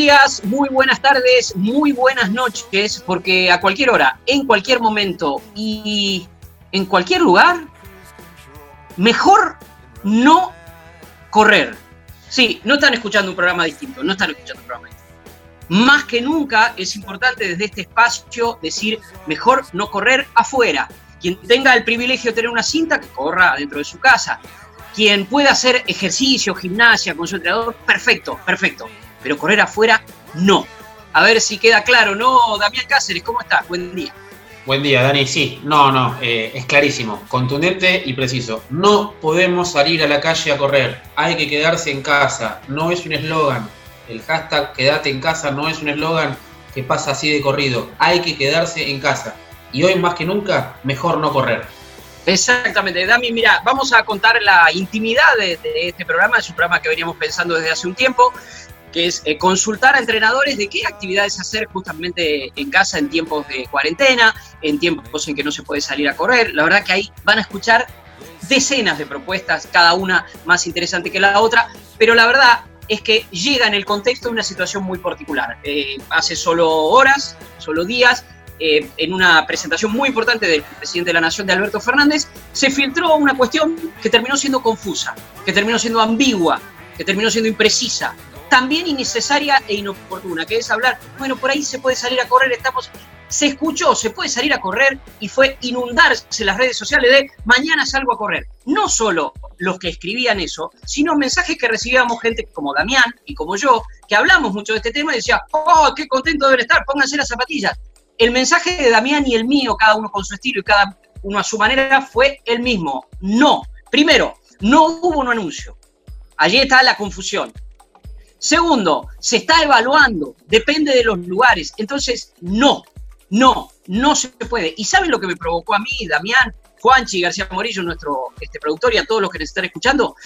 Días, muy buenas tardes, muy buenas noches, porque a cualquier hora, en cualquier momento y en cualquier lugar, mejor no correr. Sí, no están escuchando un programa distinto, no están escuchando un programa distinto. Más que nunca es importante desde este espacio decir, mejor no correr afuera. Quien tenga el privilegio de tener una cinta, que corra dentro de su casa. Quien pueda hacer ejercicio, gimnasia con su entrenador, perfecto, perfecto pero correr afuera, no. A ver si queda claro, ¿no? Damián Cáceres, ¿cómo estás? Buen día. Buen día, Dani. Sí, no, no, eh, es clarísimo, contundente y preciso. No podemos salir a la calle a correr, hay que quedarse en casa, no es un eslogan. El hashtag quédate en casa no es un eslogan que pasa así de corrido, hay que quedarse en casa. Y hoy más que nunca, mejor no correr. Exactamente, Dami, mira, vamos a contar la intimidad de, de, este programa, es un programa que veníamos pensando desde hace un tiempo que es eh, consultar a entrenadores de qué actividades hacer justamente en casa en tiempos de cuarentena, en tiempos en que no se puede salir a correr. La verdad que ahí van a escuchar decenas de propuestas, cada una más interesante que la otra, pero la verdad es que llega en el contexto de una situación muy particular. Eh, hace solo horas, solo días, eh, en una presentación muy importante del presidente de la Nación, de Alberto Fernández, se filtró una cuestión que terminó siendo confusa, que terminó siendo ambigua, que terminó siendo imprecisa, también innecesaria e inoportuna, que es hablar, bueno, por ahí se puede salir a correr, estamos... Se escuchó, se puede salir a correr y fue inundarse las redes sociales de mañana salgo a correr. No solo los que escribían eso, sino mensajes que recibíamos gente como Damián y como yo, que hablamos mucho de este tema y decía, oh, qué contento deben estar, pónganse las zapatillas. El mensaje de Damián y el mío, cada uno con su estilo y cada uno a su manera, fue el mismo. No. Primero, no hubo un anuncio. Allí está la confusión. Segundo, se está evaluando, depende de los lugares. Entonces, no, no, no se puede. ¿Y saben lo que me provocó a mí, Damián, Juanchi, García Morillo, nuestro este, productor y a todos los que nos están escuchando?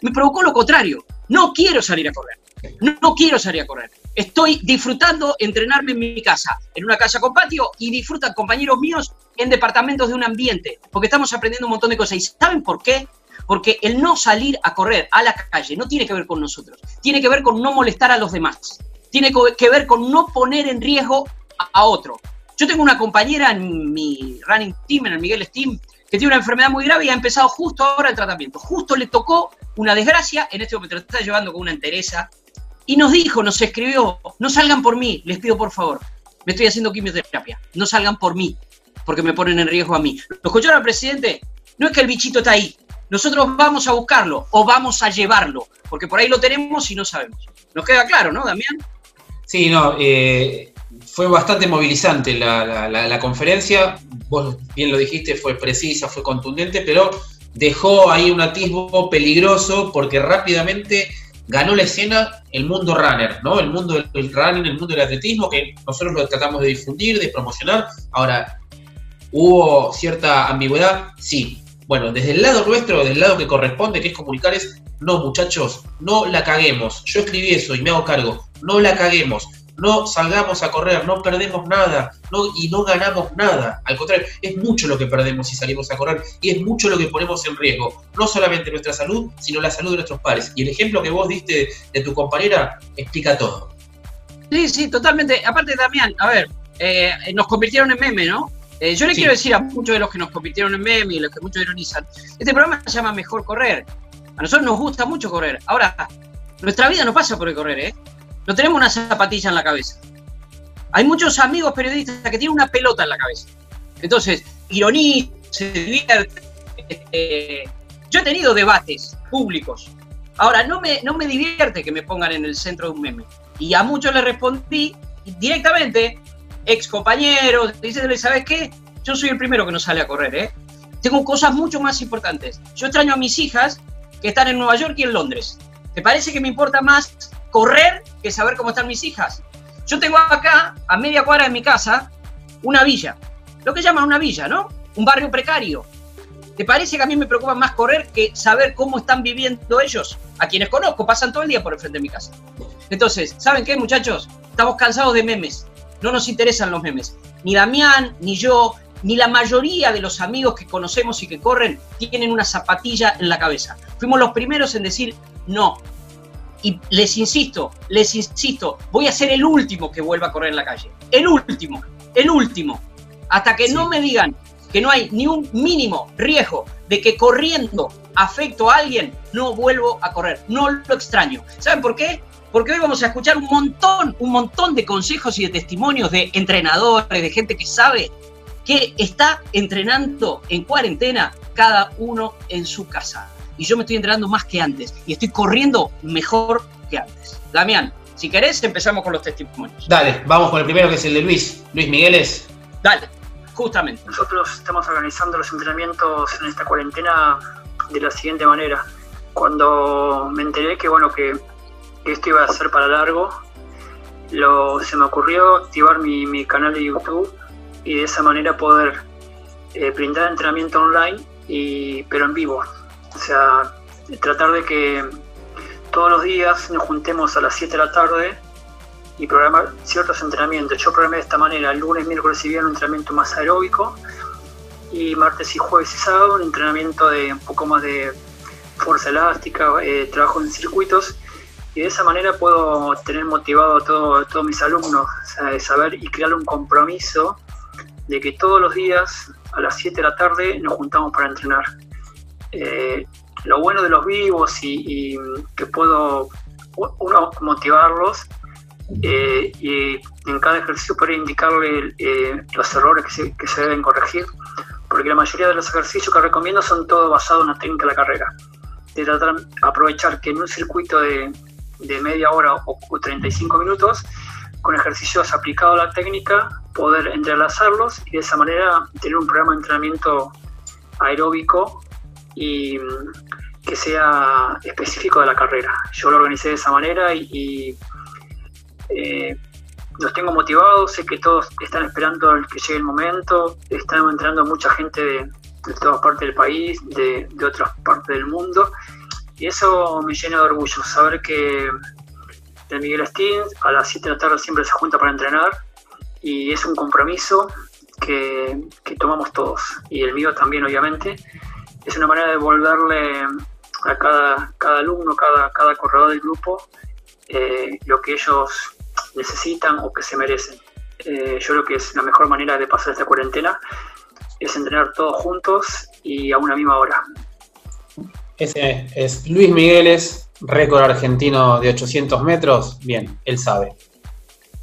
Me provocó lo contrario. No quiero salir a correr. No, no quiero salir a correr. Estoy disfrutando entrenarme en mi casa, en una casa con patio, y disfrutan compañeros míos en departamentos de un ambiente, porque estamos aprendiendo un montón de cosas. ¿Y saben por qué? Porque el no salir a correr a la calle no tiene que ver con nosotros, tiene que ver con no molestar a los demás, tiene que ver con no poner en riesgo a otro. Yo tengo una compañera en mi running team, en el Miguel Steam, que tiene una enfermedad muy grave y ha empezado justo ahora el tratamiento. Justo le tocó una desgracia, en este momento lo está llevando con una entereza, y nos dijo, nos escribió, no salgan por mí, les pido por favor, me estoy haciendo quimioterapia, no salgan por mí, porque me ponen en riesgo a mí. ¿Lo escucharon al presidente? No es que el bichito está ahí, nosotros vamos a buscarlo o vamos a llevarlo, porque por ahí lo tenemos y no sabemos. Nos queda claro, ¿no, Damián? Sí, no, eh, fue bastante movilizante la, conferencia, vos bien lo dijiste, fue precisa, fue contundente, pero dejó ahí un atisbo peligroso porque rápidamente ganó la escena el mundo runner, ¿no? El mundo del running, el mundo del atletismo, que nosotros lo tratamos de difundir, de promocionar. Ahora, ¿hubo cierta ambigüedad? Sí, bueno, desde el lado nuestro, desde el lado que corresponde, que es comunicar, es, no muchachos, no la caguemos. Yo escribí eso y me hago cargo, no la caguemos. No salgamos a correr, no perdemos nada y no ganamos nada. Al contrario, es mucho lo que perdemos si salimos a correr y es mucho lo que ponemos en riesgo. No solamente nuestra salud, sino la salud de nuestros pares. Y el ejemplo que vos diste de tu compañera explica todo. Sí, sí, totalmente. Aparte, Damián, a ver, eh, nos convirtieron en meme, ¿no? Eh, yo le quiero decir a muchos de los que nos convirtieron en meme y los que muchos ironizan, este programa se llama Mejor Correr. A nosotros nos gusta mucho correr. Ahora, nuestra vida no pasa por el correr, ¿eh? No tenemos una zapatilla en la cabeza. Hay muchos amigos periodistas que tienen una pelota en la cabeza. Entonces, ironizan, se divierten, eh, Yo he tenido debates públicos. Ahora, no me, no me divierte que me pongan en el centro de un meme. Y a muchos les respondí directamente, ex compañeros, dicen, ¿sabes qué? Yo soy el primero que no sale a correr, ¿eh? Tengo cosas mucho más importantes. Yo extraño a mis hijas que están en Nueva York y en Londres. ¿Te parece que me importa más correr que saber cómo están mis hijas? Yo tengo acá, a media cuadra de mi casa, una villa. Lo que llaman una villa, ¿no? Un barrio precario. ¿Te parece que a mí me preocupa más correr que saber cómo están viviendo ellos? A quienes conozco, pasan todo el día por el frente de mi casa. Entonces, ¿saben qué, muchachos? Estamos cansados de memes. No nos interesan los memes. Ni Damián, ni yo, ni la mayoría de los amigos que conocemos y que corren tienen una zapatilla en la cabeza. Fuimos los primeros en decir no. Y les insisto, les insisto, voy a ser el último que vuelva a correr en la calle. El último, el último. Hasta que no me digan que no hay ni un mínimo riesgo de que corriendo afecto a alguien, no vuelvo a correr. No lo extraño. ¿Saben por qué? Porque hoy vamos a escuchar un montón, un montón de consejos y de testimonios de entrenadores, de gente que sabe que está entrenando en cuarentena cada uno en su casa. Y yo me estoy entrenando más que antes y estoy corriendo mejor que antes. Damián, si querés, empezamos con los testimonios. Dale, vamos con el primero que es el de Luis. Luis Migueles. Dale, justamente. Nosotros estamos organizando los entrenamientos en esta cuarentena de la siguiente manera. Cuando me enteré que, bueno, que, esto iba a ser para largo, se me ocurrió activar mi, mi canal de YouTube y de esa manera poder eh, brindar entrenamiento online, y, pero en vivo. O sea, tratar de que todos los días nos juntemos a las 7 de la tarde y programar ciertos entrenamientos. Yo programé de esta manera, lunes, miércoles y viernes un entrenamiento más aeróbico y martes y jueves y sábado un entrenamiento de un poco más de fuerza elástica, eh, trabajo en circuitos y de esa manera puedo tener motivado a todos mis alumnos, sea, saber y crear un compromiso de que todos los días a las 7 de la tarde nos juntamos para entrenar. Eh, lo bueno de los vivos y, que puedo motivarlos eh, y en cada ejercicio poder indicarle eh, los errores que se, deben corregir, porque la mayoría de los ejercicios que recomiendo son todos basados en la técnica de la carrera. De tratar de aprovechar que en un circuito de, media hora o, o 35 minutos con ejercicios aplicados a la técnica, poder entrelazarlos y de esa manera tener un programa de entrenamiento aeróbico y mm, que sea específico de la carrera. Yo lo organicé de esa manera y, eh, los tengo motivados, sé que todos están esperando que llegue el momento, están entrenando mucha gente de, todas partes del país, de, de otras partes del mundo y eso me llena de orgullo, saber que de Miguel Estín, a las 7 de la tarde siempre se junta para entrenar y es un compromiso que, tomamos todos y el mío también obviamente. Es una manera de devolverle a cada, cada alumno, cada, cada corredor del grupo eh, lo que ellos necesitan o que se merecen. Eh, yo creo que es la mejor manera de pasar esta cuarentena, es entrenar todos juntos y a una misma hora. Ese es Luis Migueles, récord argentino de 800 metros, bien, él sabe.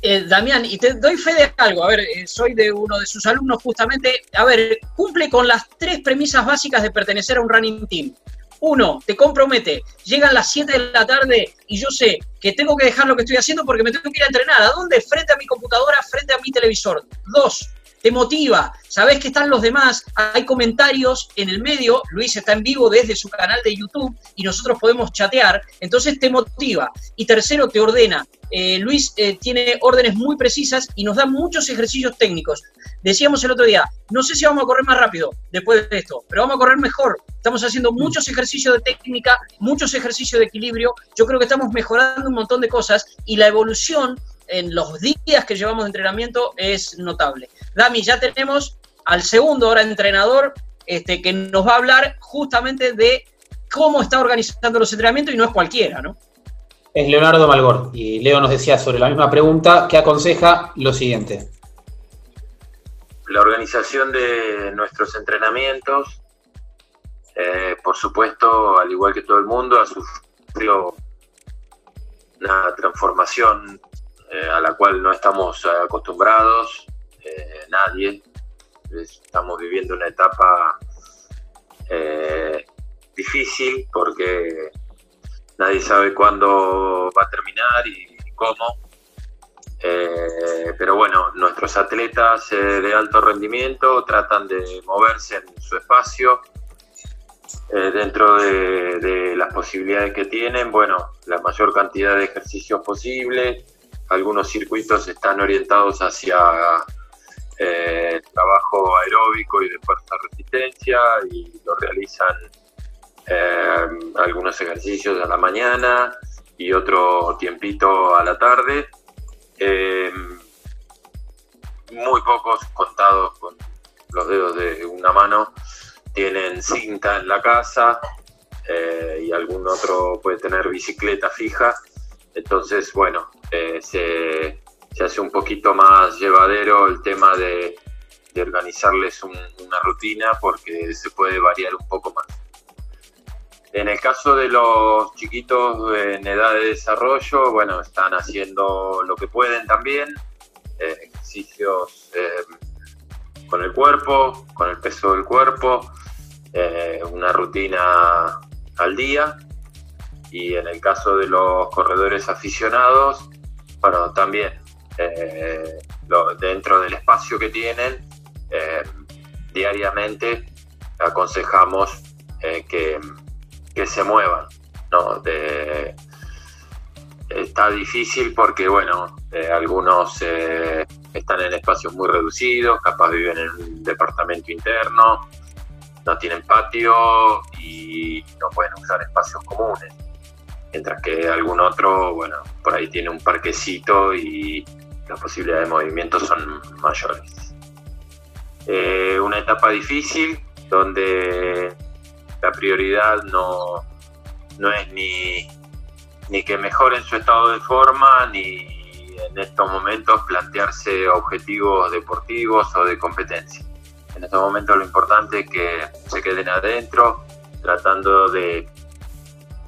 Eh, Damián, y te doy fe de algo, a ver, eh, soy de uno de sus alumnos justamente, a ver, cumple con las tres premisas básicas de pertenecer a un running team. Uno, te compromete, llegan las 7 de la tarde y yo sé que tengo que dejar lo que estoy haciendo porque me tengo que ir a entrenar. ¿A dónde? Frente a mi computadora, frente a mi televisor. Dos, te motiva, sabes que están los demás, hay comentarios en el medio, Luis está en vivo desde su canal de YouTube y nosotros podemos chatear, entonces te motiva. Y tercero, te ordena. Eh, Luis eh, tiene órdenes muy precisas y nos da muchos ejercicios técnicos. Decíamos el otro día, no sé si vamos a correr más rápido después de esto, pero vamos a correr mejor. Estamos haciendo mm. muchos ejercicios de técnica, muchos ejercicios de equilibrio. Yo creo que estamos mejorando un montón de cosas y la evolución en los días que llevamos de entrenamiento es notable. Dami, ya tenemos al segundo ahora entrenador este, que nos va a hablar justamente de cómo está organizando los entrenamientos y no es cualquiera, ¿no? Es Leonardo Malgor y Leo nos decía sobre la misma pregunta que aconseja lo siguiente. La organización de nuestros entrenamientos, eh, por supuesto, al igual que todo el mundo, ha sufrido una transformación eh, a la cual no estamos acostumbrados, eh, nadie. Estamos viviendo una etapa eh, difícil porque nadie sabe cuándo va a terminar y cómo. Eh, pero bueno, nuestros atletas de alto rendimiento tratan de moverse en su espacio dentro de, las posibilidades que tienen. Bueno, la mayor cantidad de ejercicios posible. Algunos circuitos están orientados hacia trabajo aeróbico y de fuerza resistencia y lo realizan algunos ejercicios a la mañana y otro tiempito a la tarde eh, muy pocos contados con los dedos de una mano tienen cinta en la casa eh, y algún otro puede tener bicicleta fija. Entonces, bueno, eh, se, hace un poquito más llevadero el tema de, organizarles una rutina porque se puede variar un poco más. En el caso de los chiquitos en edad de desarrollo, bueno, están haciendo lo que pueden también, eh, ejercicios eh, con el cuerpo, con el peso del cuerpo, eh, una rutina al día. Y en el caso de los corredores aficionados, bueno, también dentro del espacio que tienen, diariamente aconsejamos que que se muevan. ¿no? está difícil porque, bueno, eh, algunos eh, están en espacios muy reducidos, capaz viven en un departamento interno, no tienen patio y no pueden usar espacios comunes. Mientras que algún otro, bueno, por ahí tiene un parquecito y las posibilidades de movimiento son mayores. Eh, una etapa difícil donde la prioridad no, no es ni, ni que mejoren su estado de forma, ni en estos momentos plantearse objetivos deportivos o de competencia. En estos momentos lo importante es que se queden adentro, tratando de,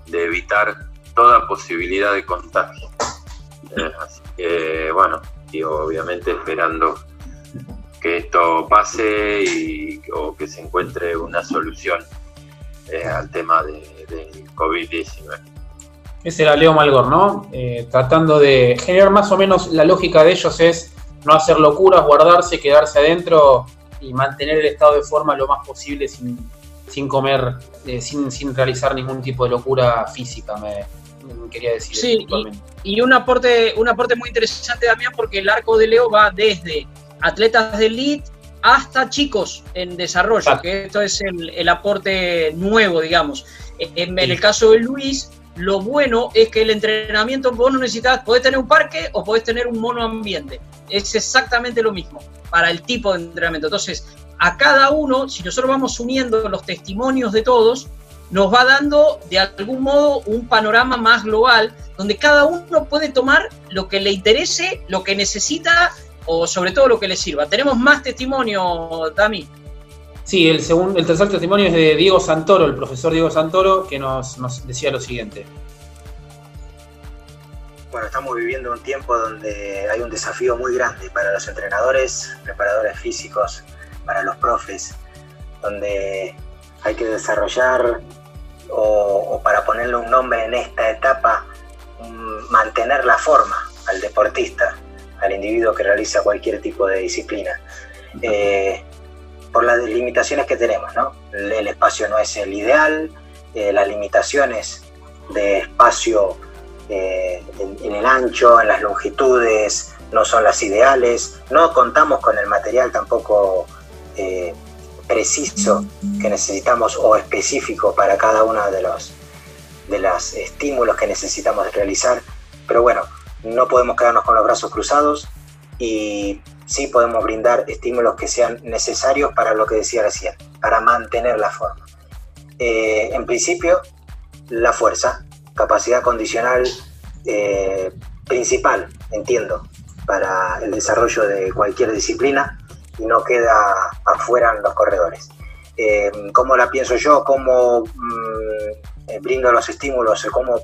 de evitar toda posibilidad de contagio. Eh, así que, bueno, y obviamente esperando que esto pase y, o que se encuentre una solución eh, al tema de, COVID-19. Ese era Leo Malgor, ¿no? Eh, tratando de generar más o menos la lógica de ellos es no hacer locuras, guardarse, quedarse adentro y mantener el estado de forma lo más posible sin, comer, eh, sin, sin, realizar ningún tipo de locura física, me, quería decir. Sí, y, y, un, aporte, un aporte muy interesante, Damián, porque el arco de Leo va desde atletas de elite hasta chicos en desarrollo, que esto es el, aporte nuevo, digamos. En, el caso de Luis, lo bueno es que el entrenamiento vos no necesitas, podés tener un parque o podés tener un mono ambiente. Es exactamente lo mismo para el tipo de entrenamiento. Entonces, a cada uno, si nosotros vamos uniendo los testimonios de todos, nos va dando de algún modo un panorama más global donde cada uno puede tomar lo que le interese, lo que necesita o sobre todo lo que les sirva. Tenemos más testimonio, Dami. Sí, el, segundo, el tercer testimonio es de Diego Santoro, el profesor Diego Santoro, que nos, nos decía lo siguiente. Bueno, estamos viviendo un tiempo donde hay un desafío muy grande para los entrenadores, preparadores físicos, para los profes, donde hay que desarrollar o, para ponerle un nombre en esta etapa, mantener la forma al deportista, al individuo que realiza cualquier tipo de disciplina. Eh, por las limitaciones que tenemos, ¿no? El espacio no es el ideal, eh, las limitaciones de espacio eh, en, el ancho, en las longitudes, no son las ideales, no contamos con el material tampoco preciso que necesitamos o específico para cada uno de los, de los estímulos que necesitamos realizar, pero bueno, no podemos quedarnos con los brazos cruzados y sí podemos brindar estímulos que sean necesarios para lo que decía recién, para mantener la forma. Eh, en principio, la fuerza, capacidad condicional eh, principal, entiendo, para el desarrollo de cualquier disciplina y no queda afuera en los corredores. Eh, ¿Cómo la pienso yo? ¿Cómo mm, brindo los estímulos? ¿Cómo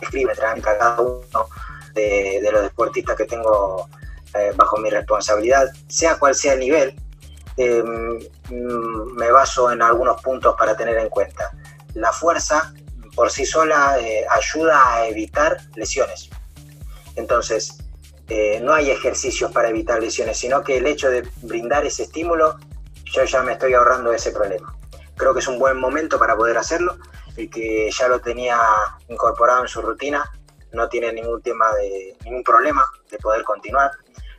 escribe cada uno? de, los deportistas que tengo eh, bajo mi responsabilidad, sea cual sea el nivel, em, mm, me baso en algunos puntos para tener en cuenta. la fuerza por sí sola eh, ayuda a evitar lesiones. Entonces, eh, no hay ejercicios para evitar lesiones, sino que el hecho de brindar ese estímulo, yo ya me estoy ahorrando ese problema. Creo que es un buen momento para poder hacerlo. El que ya lo tenía incorporado en su rutina no tiene ningún tema ningún problema de poder continuar,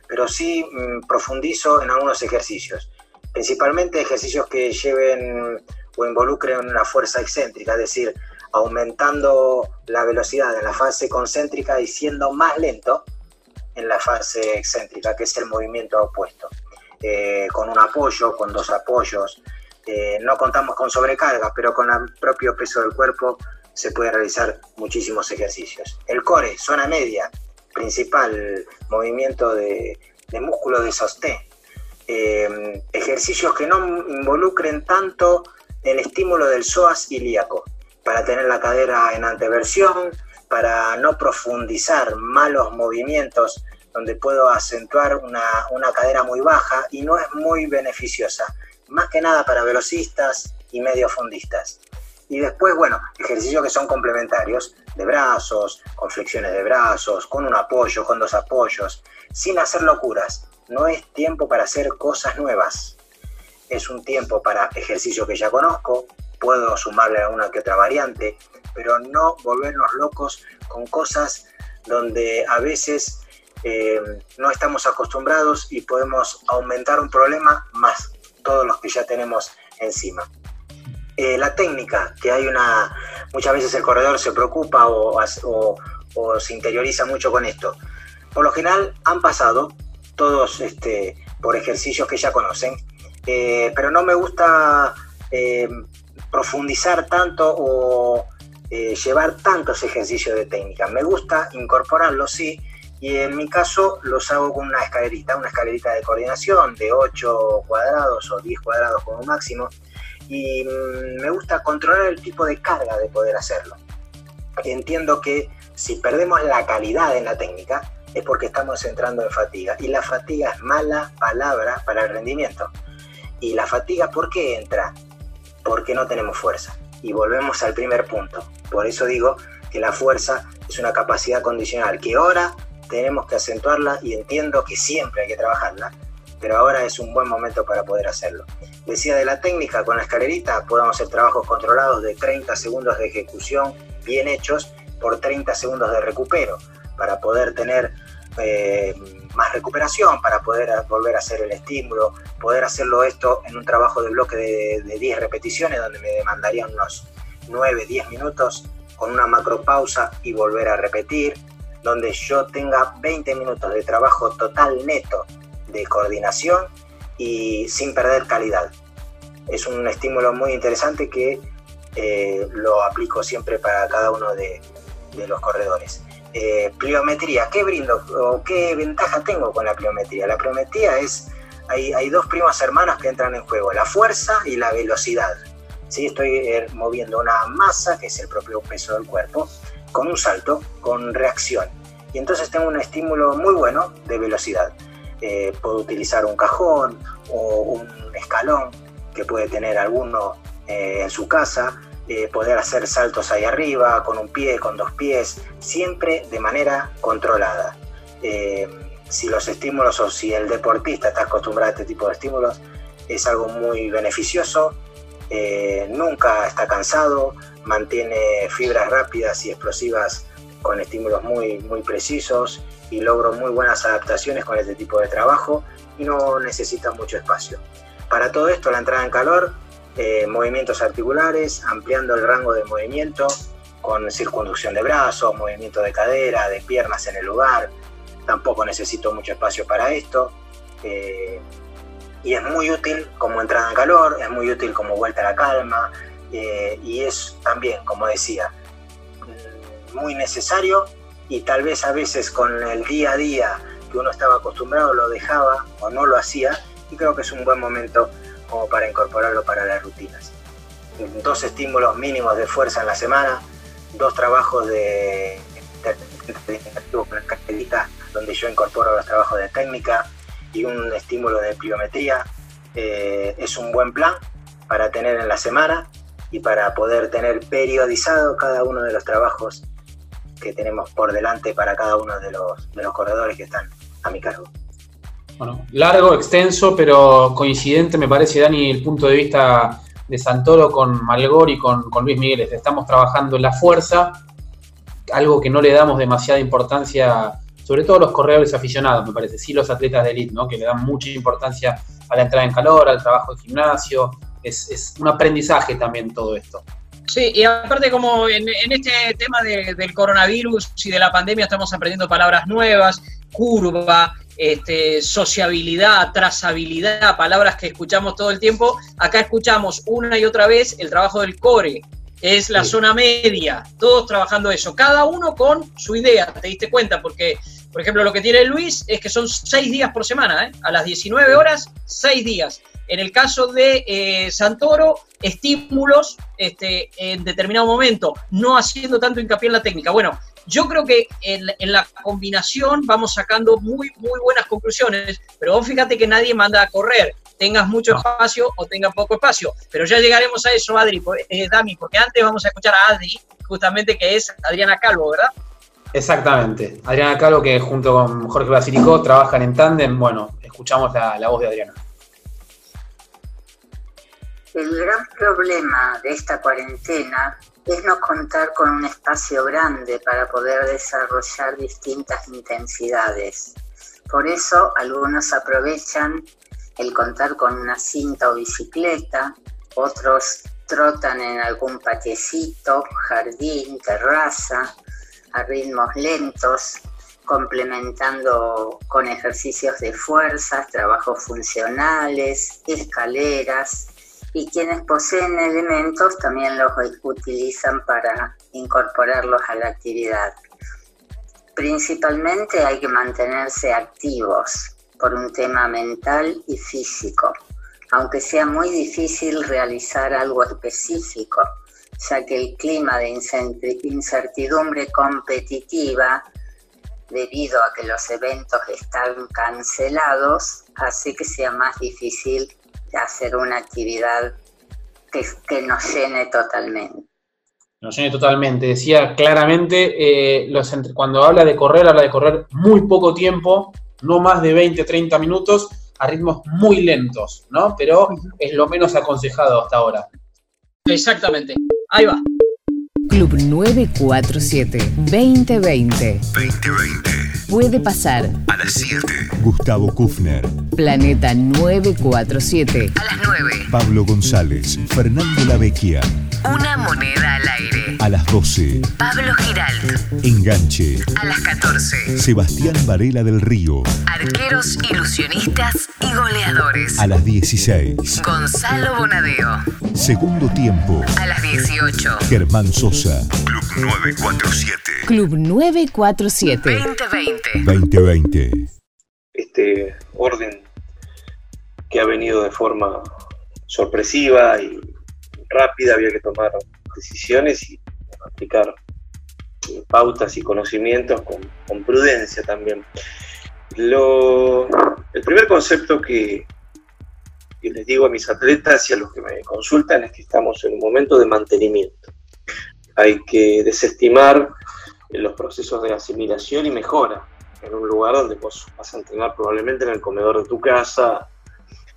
pero sí mm, profundizo en algunos ejercicios, principalmente ejercicios que lleven o involucren una fuerza excéntrica, es decir, aumentando la velocidad en la fase concéntrica y siendo más lento en la fase excéntrica, que es el movimiento opuesto. Eh, con un apoyo, con dos apoyos. Eh, no contamos con sobrecarga, pero con el propio peso del cuerpo se puede realizar muchísimos ejercicios. El core, zona media, principal movimiento de, músculo de sostén. Eh, ejercicios que no involucren tanto el estímulo del psoas ilíaco, para tener la cadera en anteversión, para no profundizar malos movimientos donde puedo acentuar una, cadera muy baja y no es muy beneficiosa, más que nada para velocistas y mediofondistas. Y después, bueno, ejercicios que son complementarios, de brazos, con flexiones de brazos, con un apoyo, con dos apoyos, sin hacer locuras. No es tiempo para hacer cosas nuevas. Es un tiempo para ejercicios que ya conozco, puedo sumarle a una que otra variante, pero no volvernos locos con cosas donde a veces eh, no estamos acostumbrados y podemos aumentar un problema más todos los que ya tenemos encima. Eh, la técnica, que hay una, muchas veces el corredor se preocupa o, se interioriza mucho con esto. Por lo general han pasado todos este, por ejercicios que ya conocen, eh, pero no me gusta profundizar tanto o llevar tantos ejercicios de técnica. Me gusta incorporarlos, sí, y en mi caso los hago con una escalerita, una escalerita de coordinación de 8 cuadrados o 10 cuadrados como máximo. Y mm, me gusta controlar el tipo de carga de poder hacerlo. Entiendo que si perdemos la calidad en la técnica es porque estamos entrando en fatiga. Y la fatiga es mala palabra para el rendimiento. Y la fatiga, ¿por qué entra? Porque no tenemos fuerza. Y volvemos al primer punto. Por eso digo que la fuerza es una capacidad condicional que ahora tenemos que acentuarla y entiendo que siempre hay que trabajarla, pero ahora es un buen momento para poder hacerlo. Decía de la técnica, con la escalerita podemos hacer trabajos controlados de 30 segundos de ejecución bien hechos por 30 segundos de recupero, para poder tener eh, más recuperación, para poder volver a hacer el estímulo, poder hacerlo esto en un trabajo de bloque de, de 10 repeticiones, donde me demandaría unos 9, 10 minutos con una macropausa y volver a repetir, donde yo tenga 20 minutos de trabajo total neto de coordinación y sin perder calidad. Es un estímulo muy interesante que eh, lo aplico siempre para cada uno de, los corredores. Eh, pliometría, ¿qué brindo o qué ventaja tengo con la pliometría? La pliometría es, hay, dos primas hermanas que entran en juego, la fuerza y la velocidad. ¿Sí? Estoy eh, moviendo una masa, que es el propio peso del cuerpo, con un salto, con reacción. Y entonces tengo un estímulo muy bueno de velocidad. Eh, puedo utilizar un cajón o un escalón que puede tener alguno eh, en su casa, eh, poder hacer saltos ahí arriba, con un pie, con dos pies, siempre de manera controlada. si los estímulos o si el deportista está acostumbrado a este tipo de estímulos, es algo muy beneficioso, nunca está cansado, mantiene fibras rápidas y explosivas con estímulos muy, muy precisos y logro muy buenas adaptaciones con este tipo de trabajo y no necesita mucho espacio. Para todo esto, la entrada en calor, eh, movimientos articulares, ampliando el rango de movimiento con circunducción de brazos, movimiento de cadera, de piernas en el lugar. Tampoco necesito mucho espacio para esto. Eh, y es muy útil como entrada en calor, es muy útil como vuelta a la calma eh, y es también, como decía, muy necesario y tal vez a veces con el día a día que uno estaba acostumbrado lo dejaba o no lo hacía y creo que es un buen momento como para incorporarlo para las rutinas. Dos estímulos mínimos de fuerza en la semana, dos trabajos de, donde yo incorporo los trabajos de técnica y un estímulo de pliometría. Eh, es un buen plan para tener en la semana y para poder tener periodizado cada uno de los trabajos que tenemos por delante para cada uno de los, de los corredores que están a mi cargo. Bueno, largo, extenso, pero coincidente me parece, Dani, el punto de vista de Santoro con Malgor y con, Luis Miguel. Estamos trabajando en la fuerza, algo que no le damos demasiada importancia, sobre todo los corredores aficionados, me parece, sí los atletas de élite, ¿no? que le dan mucha importancia a la entrada en calor, al trabajo de gimnasio. Es, es un aprendizaje también todo esto. Sí, y aparte como en, este tema del coronavirus y de la pandemia estamos aprendiendo palabras nuevas, curva, este, sociabilidad, trazabilidad, palabras que escuchamos todo el tiempo. Acá escuchamos una y otra vez el trabajo del core, que es la zona media, todos trabajando eso, cada uno con su idea, te diste cuenta, porque, por ejemplo, lo que tiene Luis es que son seis días por semana, ¿eh? a las 19 horas, seis días. En el caso de eh, Santoro, estímulos este, en determinado momento, no haciendo tanto hincapié en la técnica. Bueno, yo creo que en, la combinación vamos sacando muy, muy buenas conclusiones, pero vos fíjate que nadie manda a correr, tengas mucho espacio o tengas poco espacio. Pero ya llegaremos a eso, Adri, eh, Dami, porque antes vamos a escuchar a Adri, justamente que es Adriana Calvo, ¿verdad? Exactamente. Adriana Calvo, que junto con Jorge Basilico trabajan en tándem. Bueno, escuchamos la voz de Adriana. El gran problema de esta cuarentena es no contar con un espacio grande para poder desarrollar distintas intensidades. Por eso algunos aprovechan el contar con una cinta o bicicleta, otros trotan en algún patiecito, jardín, terraza, ritmos lentos, complementando con ejercicios de fuerzas, trabajos funcionales, escaleras, y quienes poseen elementos también los utilizan para incorporarlos a la actividad. Principalmente hay que mantenerse activos por un tema mental y físico, aunque sea muy difícil realizar algo específico, ya que el clima de incertidumbre competitiva, debido a que los eventos están cancelados, hace que sea más difícil hacer una actividad que, que nos llene totalmente. Nos llene totalmente. Decía claramente, eh, los, cuando habla de correr, habla de correr muy poco tiempo, no más de 20, 30 minutos, a ritmos muy lentos, ¿no? Pero es lo menos aconsejado hasta ahora. Exactamente. Ahí va. Club 947 2020. 2020. Puede pasar. A las 7. Gustavo Kufner. Planeta 947. A las 9. Pablo González. Fernando Lavecchia. Una moneda al aire. A las 12. Pablo Giralt. Enganche. A las 14. Sebastián Varela del Río. Arqueros, ilusionistas y goleadores. A las 16. Gonzalo Bonadeo. Segundo tiempo. A las 18. Germán Sosa. Club 947. Club 947. 2020. 2020. Este orden que ha venido de forma sorpresiva y rápida, había que tomar decisiones y aplicar pautas y conocimientos con, prudencia también. Lo, el primer concepto que, que les digo a mis atletas y a los que me consultan es que estamos en un momento de mantenimiento. Hay que desestimar los procesos de asimilación y mejora en un lugar donde vos vas a entrenar probablemente en el comedor de tu casa,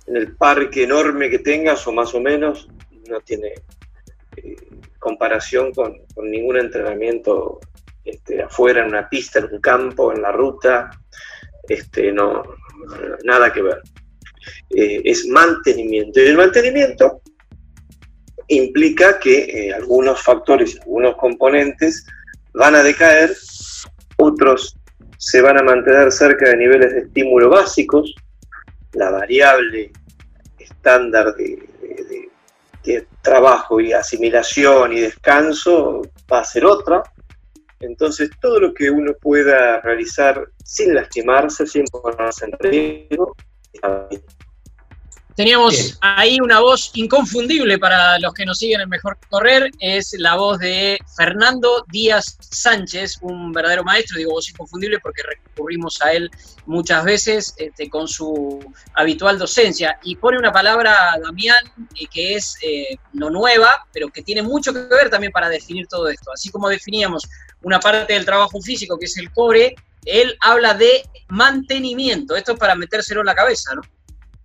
en el parque enorme que tengas o más o menos, no tiene eh, comparación con, ningún entrenamiento este, afuera, en una pista, en un campo, en la ruta, este, no, nada que ver. Eh, es mantenimiento. Y el mantenimiento implica que eh, algunos factores, algunos componentes van a decaer, otros se van a mantener cerca de niveles de estímulo básicos, la variable estándar de, trabajo y asimilación y descanso va a ser otra. Entonces, todo lo que uno pueda realizar sin lastimarse, sin ponerse en riesgo, Teníamos ahí una voz inconfundible para los que nos siguen en Mejor Correr, es la voz de Fernando Díaz Sánchez, un verdadero maestro, digo voz inconfundible porque recurrimos a él muchas veces este, con su habitual docencia. Y pone una palabra, Damián, eh, que es eh, no nueva, pero que tiene mucho que ver también para definir todo esto. Así como definíamos una parte del trabajo físico, que es el core, él habla de mantenimiento. Esto es para metérselo en la cabeza, ¿no?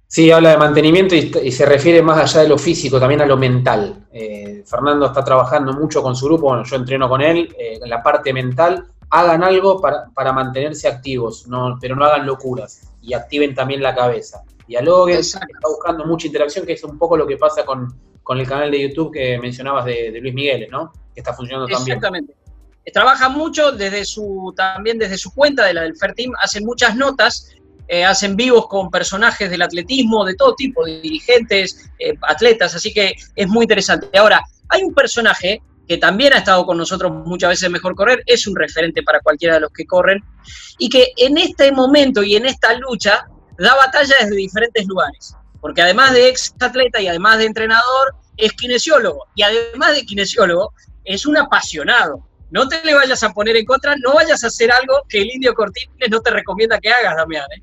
Sí, habla de mantenimiento y, se refiere más allá de lo físico, también a lo mental. Eh, Fernando está trabajando mucho con su grupo, bueno, yo entreno con él, eh, la parte mental, hagan algo para, mantenerse activos, no, pero no hagan locuras y activen también la cabeza. Dialoguen, está buscando mucha interacción, que es un poco lo que pasa con, el canal de YouTube que mencionabas de, Luis Miguel, ¿no? Que está funcionando también. Exactamente. Trabaja mucho desde su, también desde su cuenta de la del Fair Team, hacen muchas notas eh, hacen vivos con personajes del atletismo, de todo tipo, de dirigentes, eh, atletas, así que es muy interesante. Ahora, hay un personaje que también ha estado con nosotros muchas veces Mejor Correr, es un referente para cualquiera de los que corren, y que en este momento y en esta lucha da batalla desde diferentes lugares, porque además de ex atleta y además de entrenador, es kinesiólogo, y además de kinesiólogo, es un apasionado. No te le vayas a poner en contra, no vayas a hacer algo que el indio Cortines no te recomienda que hagas, Damián. ¿eh?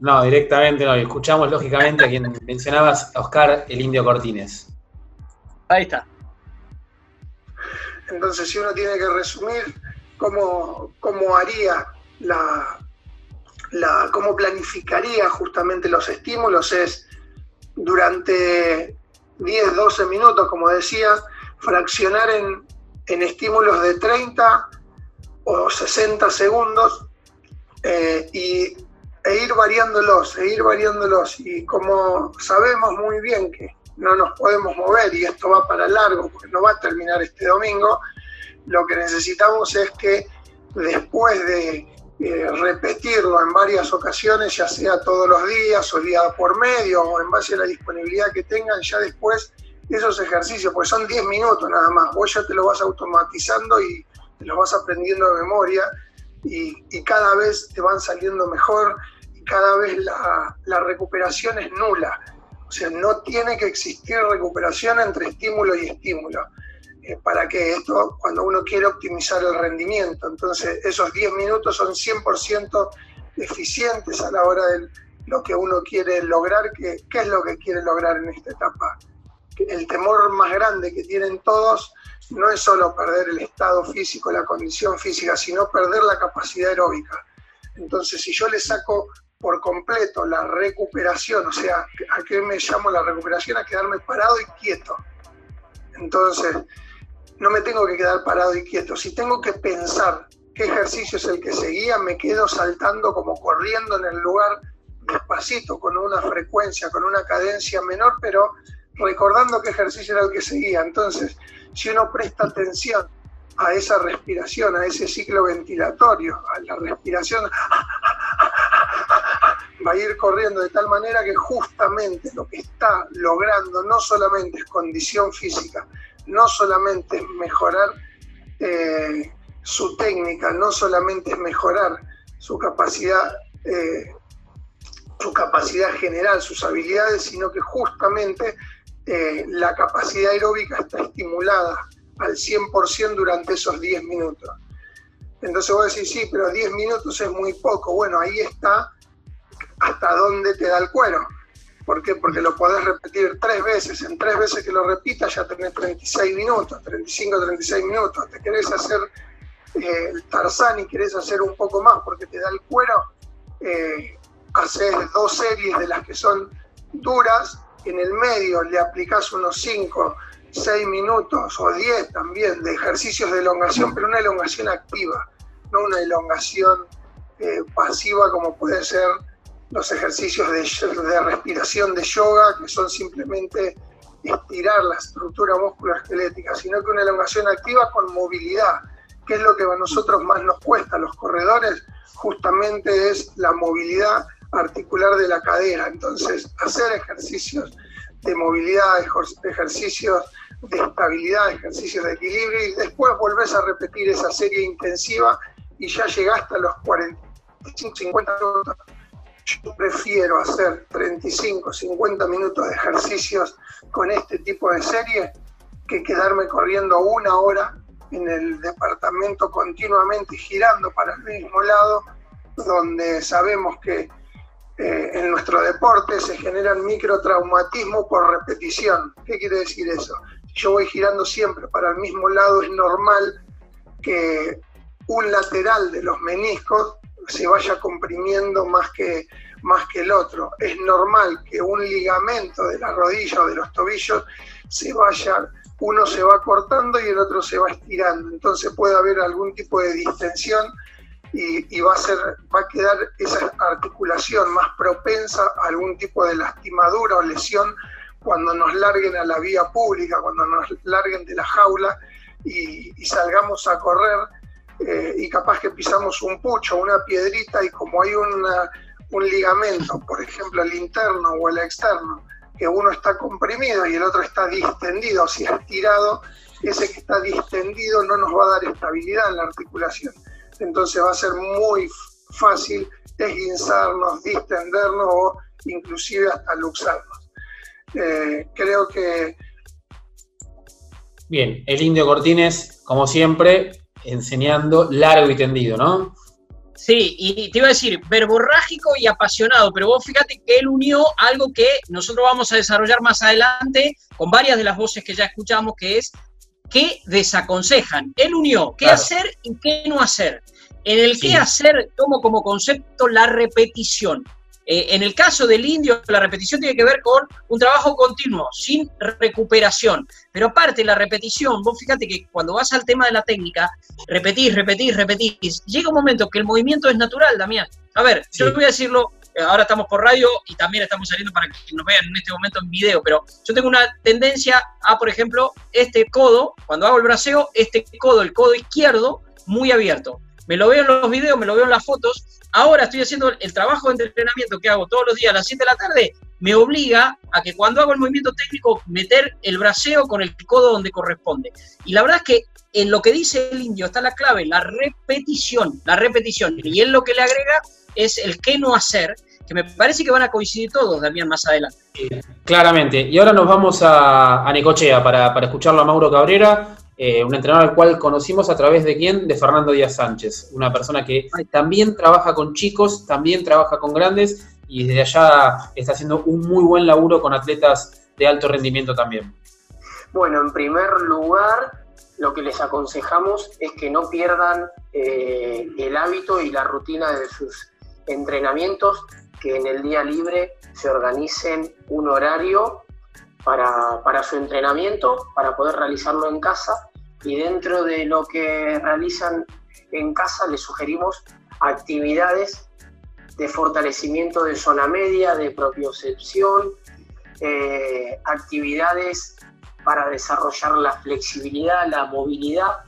No, directamente no. Escuchamos lógicamente a quien mencionabas, Oscar el Indio Cortines. Ahí está. Entonces, si uno tiene que resumir cómo, cómo haría la, la, cómo planificaría justamente los estímulos, es durante 10, 12 minutos, como decía, fraccionar en, en estímulos de 30 o 60 segundos eh, y e ir variándolos, e ir variándolos. Y como sabemos muy bien que no nos podemos mover y esto va para largo, porque no va a terminar este domingo, lo que necesitamos es que después de eh, repetirlo en varias ocasiones, ya sea todos los días o día por medio o en base a la disponibilidad que tengan, ya después esos ejercicios, porque son 10 minutos nada más, vos ya te lo vas automatizando y te lo vas aprendiendo de memoria y, y cada vez te van saliendo mejor cada vez la, recuperación es nula. O sea, no tiene que existir recuperación entre estímulo y estímulo. Eh, para que esto, cuando uno quiere optimizar el rendimiento, entonces esos 10 minutos son 100% eficientes a la hora de lo que uno quiere lograr. ¿Qué es lo que quiere lograr en esta etapa? El temor más grande que tienen todos no es solo perder el estado físico, la condición física, sino perder la capacidad aeróbica. Entonces, si yo le saco por completo la recuperación, o sea, ¿a qué me llamo la recuperación? A quedarme parado y quieto. Entonces, no me tengo que quedar parado y quieto. Si tengo que pensar qué ejercicio es el que seguía, me quedo saltando como corriendo en el lugar despacito, con una frecuencia, con una cadencia menor, pero recordando qué ejercicio era el que seguía. Entonces, si uno presta atención a esa respiración, a ese ciclo ventilatorio, a la respiración va a ir corriendo de tal manera que justamente lo que está logrando no solamente es condición física, no solamente es mejorar eh, su técnica, no solamente es mejorar su capacidad, eh, su capacidad general, sus habilidades, sino que justamente eh, la capacidad aeróbica está estimulada al 100% durante esos 10 minutos. Entonces vos decís, sí, pero 10 minutos es muy poco. Bueno, ahí está hasta dónde te da el cuero. ¿Por qué? Porque lo podés repetir tres veces. En tres veces que lo repitas ya tenés 36 minutos, 35, 36 minutos. Te querés hacer eh, el Tarzán y querés hacer un poco más porque te da el cuero. Eh, haces dos series de las que son duras. En el medio le aplicás unos 5, 6 minutos o 10 también de ejercicios de elongación, pero una elongación activa, no una elongación eh, pasiva como puede ser los ejercicios de, respiración de yoga, que son simplemente estirar la estructura musculoesquelética, sino que una elongación activa con movilidad, que es lo que a nosotros más nos cuesta, los corredores, justamente es la movilidad articular de la cadera. Entonces, hacer ejercicios de movilidad, ejercicios de estabilidad, ejercicios de equilibrio, y después volvés a repetir esa serie intensiva y ya llegaste a los 45, 50 minutos yo prefiero hacer 35, 50 minutos de ejercicios con este tipo de serie que quedarme corriendo una hora en el departamento continuamente girando para el mismo lado, donde sabemos que eh, en nuestro deporte se generan microtraumatismos por repetición. ¿Qué quiere decir eso? Yo voy girando siempre para el mismo lado, es normal que un lateral de los meniscos se vaya comprimiendo más que, más que el otro. Es normal que un ligamento de la rodilla o de los tobillos se vaya, uno se va cortando y el otro se va estirando. Entonces puede haber algún tipo de distensión y, va, a ser, va a quedar esa articulación más propensa a algún tipo de lastimadura o lesión cuando nos larguen a la vía pública, cuando nos larguen de la jaula y, salgamos a correr eh, y capaz que pisamos un pucho, una piedrita y como hay un ligamento, por ejemplo el interno o el externo, que uno está comprimido y el otro está distendido, o si estirado, ese que está distendido no nos va a dar estabilidad en la articulación. Entonces va a ser muy fácil desguinzarnos, distendernos o inclusive hasta luxarnos. Eh, creo que... Bien, el indio Cortines, como siempre, enseñando largo y tendido, ¿no? Sí, y te iba a decir, verborrágico y apasionado, pero vos fíjate que él unió algo que nosotros vamos a desarrollar más adelante con varias de las voces que ya escuchamos, que es qué desaconsejan. Él unió qué hacer y qué no hacer. En el qué hacer tomo como concepto la repetición. Eh, en el caso del indio, la repetición tiene que ver con un trabajo continuo, sin recuperación. Pero aparte, la repetición, vos fíjate que cuando vas al tema de la técnica, repetís, repetís, repetís. Llega un momento que el movimiento es natural, Damián. A ver, yo voy a decirlo, eh, ahora estamos por radio y también estamos saliendo para que nos vean en este momento en video, pero yo tengo una tendencia a, por ejemplo, este codo, cuando hago el braceo, este codo, el codo izquierdo, muy abierto. Me lo veo en los videos, me lo veo en las fotos, Ahora estoy haciendo el trabajo de entrenamiento que hago todos los días a las 7 de la tarde, me obliga a que cuando hago el movimiento técnico meter el braceo con el codo donde corresponde. Y la verdad es que en lo que dice el indio está la clave, la repetición, la repetición. Y él lo que le agrega es el qué no hacer, que me parece que van a coincidir todos, Damián, más adelante. claramente. Y ahora nos vamos a, a Necochea para, para escucharlo a Mauro Cabrera, eh, un entrenador al cual conocimos a través de quién? De Fernando Díaz Sánchez, una persona que también trabaja con chicos, también trabaja con grandes y desde allá está haciendo un muy buen laburo con atletas de alto rendimiento también. Bueno, en primer lugar, lo que les aconsejamos es que no pierdan eh, el hábito y la rutina de sus entrenamientos, que en el día libre se organicen un horario para, su entrenamiento, para poder realizarlo en casa y dentro de lo que realizan en casa les sugerimos actividades de fortalecimiento de zona media, de propiocepción, eh, actividades para desarrollar la flexibilidad, la movilidad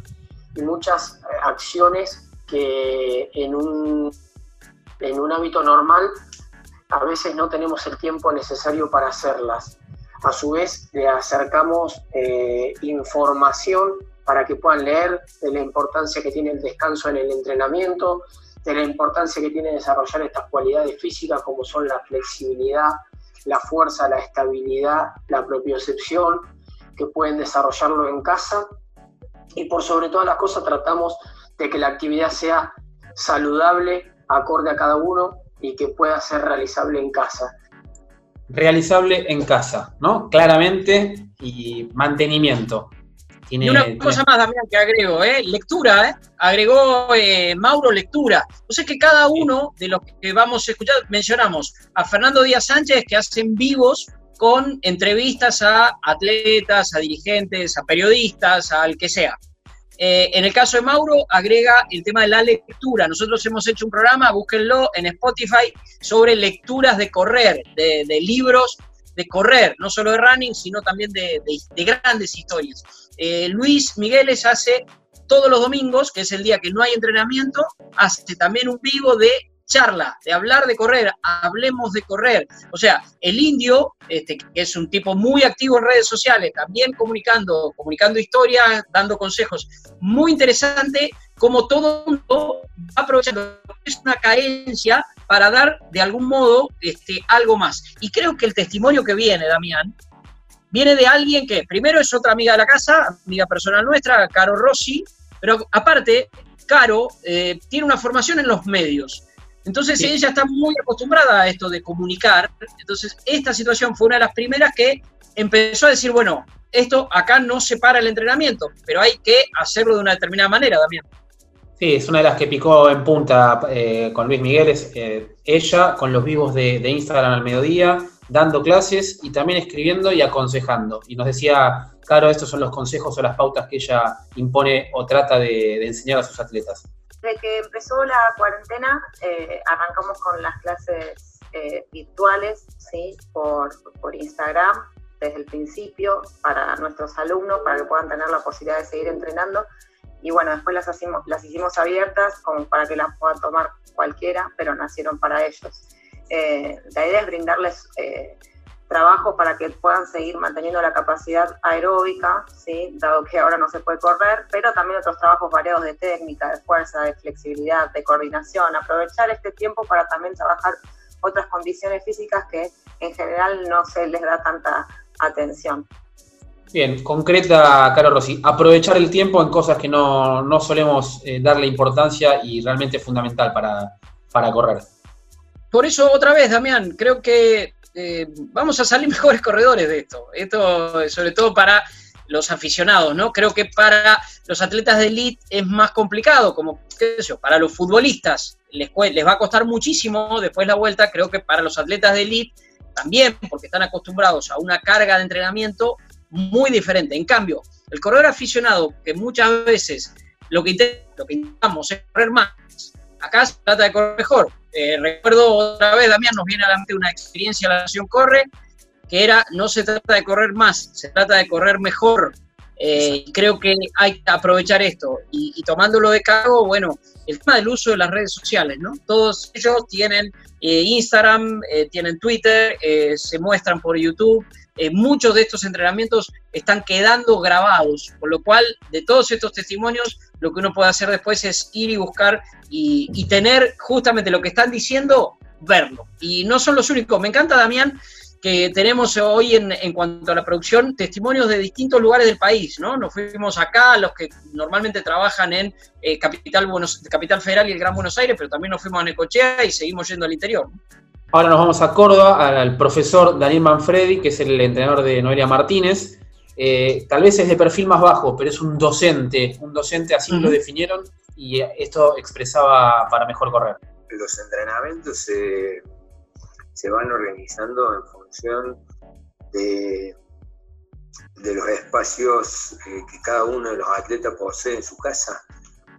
y muchas eh, acciones que en un, en un hábito normal a veces no tenemos el tiempo necesario para hacerlas. A su vez, le acercamos eh, información para que puedan leer de la importancia que tiene el descanso en el entrenamiento, de la importancia que tiene desarrollar estas cualidades físicas como son la flexibilidad, la fuerza, la estabilidad, la propiocepción, que pueden desarrollarlo en casa. Y por sobre todas las cosas tratamos de que la actividad sea saludable, acorde a cada uno y que pueda ser realizable en casa realizable en casa, ¿no? Claramente y mantenimiento. y una cosa más, Damián, que agrego, ¿eh? lectura, ¿eh? agregó eh, Mauro lectura. O sea que cada uno de los que vamos a escuchar, mencionamos a Fernando Díaz Sánchez, que hacen vivos con entrevistas a atletas, a dirigentes, a periodistas, al que sea. Eh, en el caso de Mauro, agrega el tema de la lectura. Nosotros hemos hecho un programa, búsquenlo en Spotify, sobre lecturas de correr, de, libros de correr, no solo de running, sino también de, grandes historias. Eh, Luis Migueles hace todos los domingos, que es el día que no hay entrenamiento, hace también un vivo de charla, de hablar de correr, hablemos de correr. O sea, el indio, este, que es un tipo muy activo en redes sociales, también comunicando, comunicando historias, dando consejos, muy interesante, como todo mundo va aprovechando, es una carencia para dar de algún modo este, algo más. Y creo que el testimonio que viene, Damián, viene de alguien que primero es otra amiga de la casa, amiga personal nuestra, Caro Rossi, pero aparte, Caro eh, tiene una formación en los medios. Entonces ella está muy acostumbrada a esto de comunicar. Entonces esta situación fue una de las primeras que empezó a decir, bueno, esto acá no se para el entrenamiento, pero hay que hacerlo de una determinada manera, Damián. Sí, es una de las que picó en punta eh, con Luis Miguel, es eh, ella con los vivos de, Instagram al mediodía, dando clases y también escribiendo y aconsejando. Y nos decía, claro, estos son los consejos o las pautas que ella impone o trata de, enseñar a sus atletas. Desde que empezó la cuarentena, eh, arrancamos con las clases virtuales, ¿sí? Por, por Instagram, desde el principio para nuestros alumnos, para que puedan tener la posibilidad de seguir entrenando. Y bueno, después las, hicimos, las hicimos abiertas como para que las puedan tomar cualquiera, pero nacieron para ellos. Eh, la idea es brindarles eh, trabajo para que puedan seguir manteniendo la capacidad aeróbica, ¿sí? dado que ahora no se puede correr, pero también otros trabajos variados de técnica, de fuerza, de flexibilidad, de coordinación, aprovechar este tiempo para también trabajar otras condiciones físicas que en general no se les da tanta atención. Bien, concreta, Caro Rossi, aprovechar el tiempo en cosas que no, solemos eh, darle importancia y realmente fundamental para, para correr. Por eso, otra vez, Damián, creo que eh, vamos a salir mejores corredores de esto. Esto, sobre todo para los aficionados, ¿no? Creo que para los atletas de elite es más complicado, como qué sé yo, para los futbolistas les, les va a costar muchísimo después la vuelta. Creo que para los atletas de elite también porque están acostumbrados a una carga de entrenamiento muy diferente. En cambio, el corredor aficionado, que muchas veces lo que, lo que intentamos es correr más, acá se trata de correr mejor. Eh, recuerdo otra vez, Damián, nos viene a la mente una experiencia la Nación Corre, que era, no se trata de correr más, se trata de correr mejor. Eh, creo que hay que aprovechar esto. Y, tomándolo de cargo, bueno, el tema del uso de las redes sociales, ¿no? Todos ellos tienen eh, Instagram, tienen Twitter, se muestran por YouTube. Muchos de estos entrenamientos están quedando grabados, con lo cual de todos estos testimonios lo que uno puede hacer después es ir y buscar y, tener justamente lo que están diciendo, verlo. Y no son los únicos. Me encanta, Damián, que tenemos hoy en, en, cuanto a la producción testimonios de distintos lugares del país, ¿no? Nos fuimos acá, los que normalmente trabajan en eh, Capital, Buenos, Capital Federal y el Gran Buenos Aires, pero también nos fuimos a Necochea y seguimos yendo al interior. Ahora nos vamos a Córdoba, al profesor Daniel Manfredi, que es el entrenador de Noelia Martínez. Eh, tal vez es de perfil más bajo, pero es un docente, un docente así lo definieron y esto expresaba para mejor correr. Los entrenamientos se se van organizando en función de, de los espacios eh, que cada uno de los atletas posee en su casa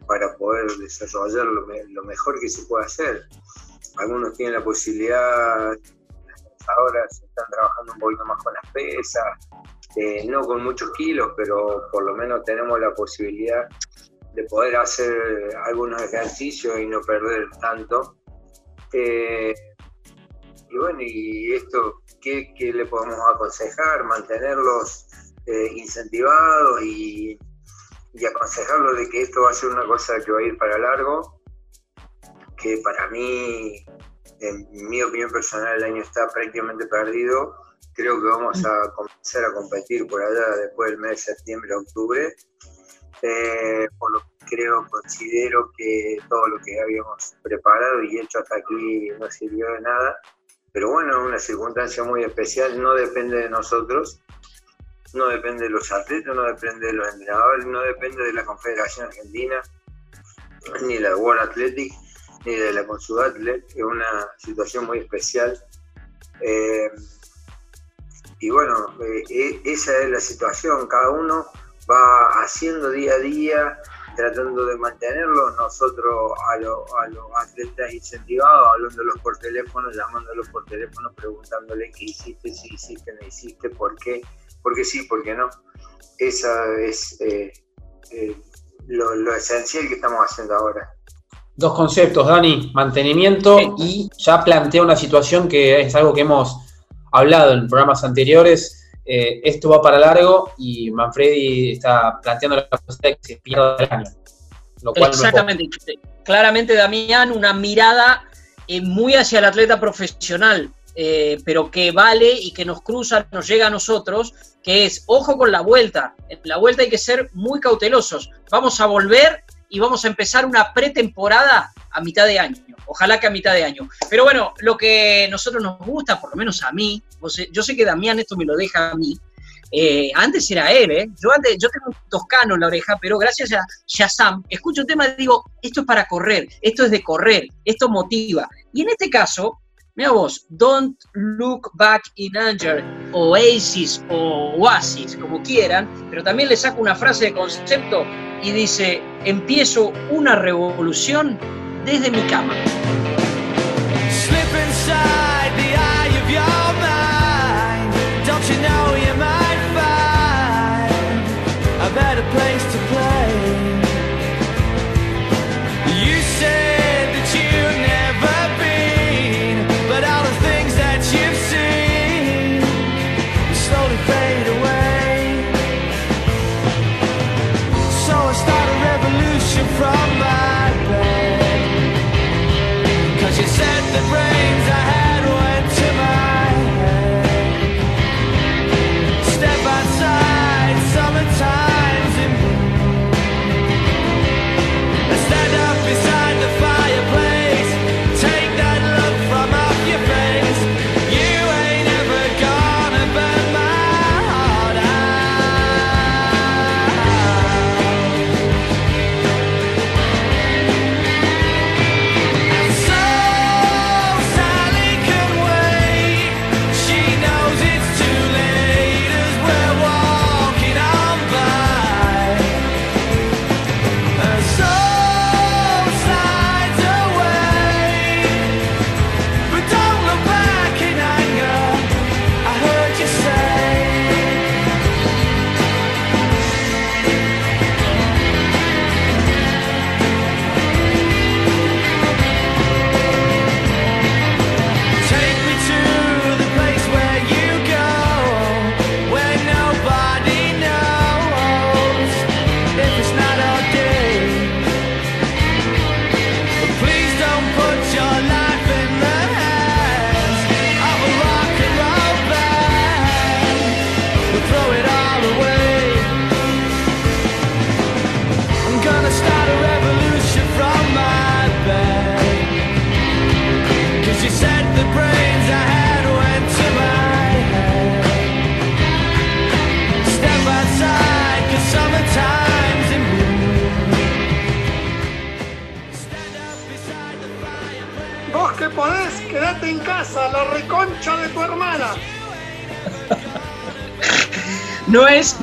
para poder desarrollar lo, mejor que se puede hacer. Algunos tienen la posibilidad, ahora se están trabajando un poquito más con las pesas, eh, no con muchos kilos, pero por lo menos tenemos la posibilidad de poder hacer algunos ejercicios y no perder tanto. Eh, y bueno, y esto, ¿qué, le podemos aconsejar? Mantenerlos eh, incentivados y, y aconsejarlos de que esto va a ser una cosa que va a ir para largo, que para mí, en mi opinión personal, el año está prácticamente perdido. Creo que vamos a comenzar a competir por allá después del mes de septiembre, octubre. Eh, por lo que creo, considero que todo lo que habíamos preparado y hecho hasta aquí no sirvió de nada. Pero bueno, una circunstancia muy especial, no depende de nosotros, no depende de los atletas, no depende de los entrenadores, no depende de la Confederación Argentina, ni la World Athletic, ni de la Consudatlet, es una situación muy especial. Eh, y bueno, eh, e, esa es la situación, cada uno va haciendo día a día tratando de mantenerlo, nosotros a, a los atletas incentivados, hablándolos por teléfono, llamándolos por teléfono, preguntándole qué hiciste, si hiciste, no hiciste, por qué, porque sí, por qué no. Esa es eh, eh, lo, esencial que estamos haciendo ahora. Dos conceptos, Dani, mantenimiento y ya plantea una situación que es algo que hemos hablado en programas anteriores, eh, esto va para largo y Manfredi está planteando la posibilidad de que se pierda el año. Exactamente. Claramente, Damián, una mirada eh, muy hacia el atleta profesional, eh, pero que vale y que nos cruza, nos llega a nosotros, que es, ojo con la vuelta, en la vuelta hay que ser muy cautelosos, vamos a volver y vamos a empezar una pretemporada a mitad de año, ojalá que a mitad de año. Pero bueno, lo que nosotros nos gusta, por lo menos a mí, yo sé que Damián esto me lo deja a mí, eh, antes era él, ¿eh? Yo antes, yo tengo un toscano en la oreja, pero gracias a Shazam, escucho un tema y digo, esto es para correr, esto es de correr, esto motiva. Y en este caso, mira vos, Don't Look Back in Anger, Oasis o Oasis, como quieran, pero también le saco una frase de concepto y dice, empiezo una revolución desde mi cama. No es,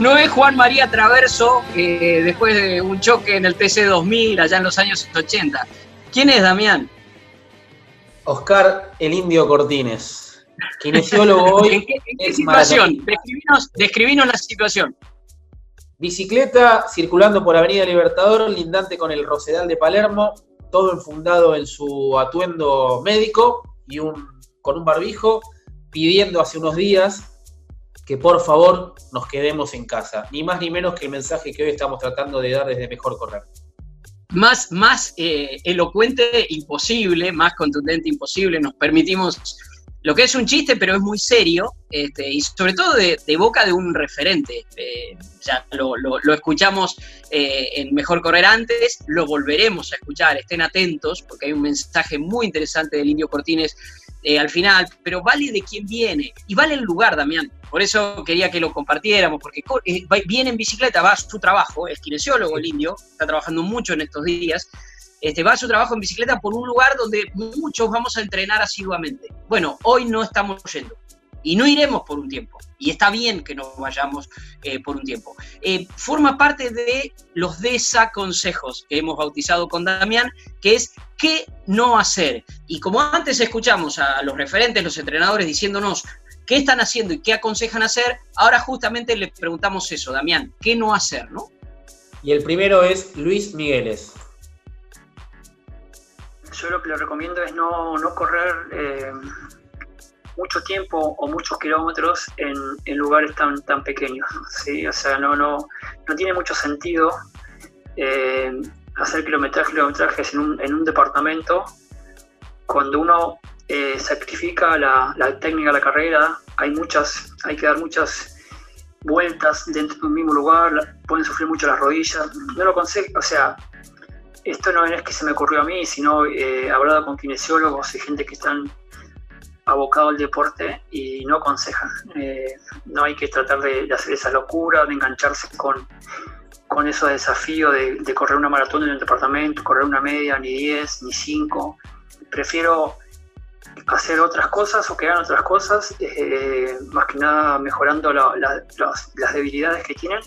no es Juan María Traverso después de un choque en el TC2000 allá en los años 80. ¿Quién es Damián? Oscar el Indio Cortines, kinesiólogo hoy. ¿En qué, situación? Describinos, la situación. Bicicleta circulando por Avenida Libertador, lindante con el Rosedal de Palermo, todo enfundado en su atuendo médico y un, con un barbijo, pidiendo hace unos días que por favor nos quedemos en casa. Ni más ni menos que el mensaje que hoy estamos tratando de dar desde Mejor Correr. Más, más eh, elocuente imposible, más contundente imposible. Nos permitimos lo que es un chiste, pero es muy serio, este, y sobre todo de, boca de un referente. Eh, ya lo, escuchamos eh, en Mejor Correr antes, lo volveremos a escuchar, estén atentos, porque hay un mensaje muy interesante del Indio Cortines al final, pero vale de quién viene, y vale el lugar, Damián. Por eso quería que lo compartiéramos, porque eh, viene en bicicleta, va a su trabajo, es kinesiólogo el indio, está trabajando mucho en estos días, este, va a su trabajo en bicicleta por un lugar donde muchos vamos a entrenar asiduamente. Bueno, hoy no estamos yendo y no iremos por un tiempo. Y está bien que no vayamos eh, por un tiempo. Eh, forma parte de los desaconsejos que hemos bautizado con Damián, que es qué no hacer. Y como antes escuchamos a los referentes, los entrenadores diciéndonos qué están haciendo y qué aconsejan hacer, ahora justamente le preguntamos eso, Damián, ¿qué no hacer, no? Y el primero es Luis Migueles. Yo lo que le recomiendo es no, correr eh, mucho tiempo o muchos kilómetros en, lugares tan, tan pequeños. O sea, no, no, no tiene mucho sentido eh, hacer kilometrajes, kilometrajes en un, en un departamento cuando uno eh, sacrifica la, técnica de la carrera, hay muchas, hay que dar muchas vueltas dentro de un mismo lugar, pueden sufrir mucho las rodillas. No lo aconsejo, o sea, esto no es que se me ocurrió a mí, sino eh, hablado con kinesiólogos y gente que están abocados al deporte y no aconsejan. Eh, no hay que tratar de, hacer esa locura, de engancharse con, con esos desafíos de, correr una maratón en el departamento, correr una media, ni 10, ni 5. Prefiero hacer otras cosas o crear otras cosas, eh, más que nada mejorando las debilidades que tienen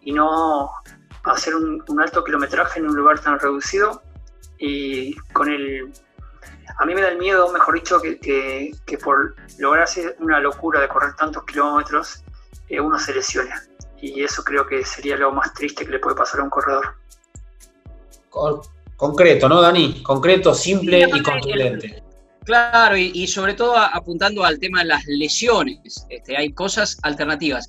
y no hacer un, alto kilometraje en un lugar tan reducido y con el... A mí me da el miedo, mejor dicho, que, que, por lograr hacer una locura de correr tantos kilómetros, eh, uno se lesione. Y eso creo que sería lo más triste que le puede pasar a un corredor. Concreto, ¿no, Dani? Concreto, simple y contundente. Claro, y, sobre todo apuntando al tema de las lesiones. Este, hay cosas alternativas.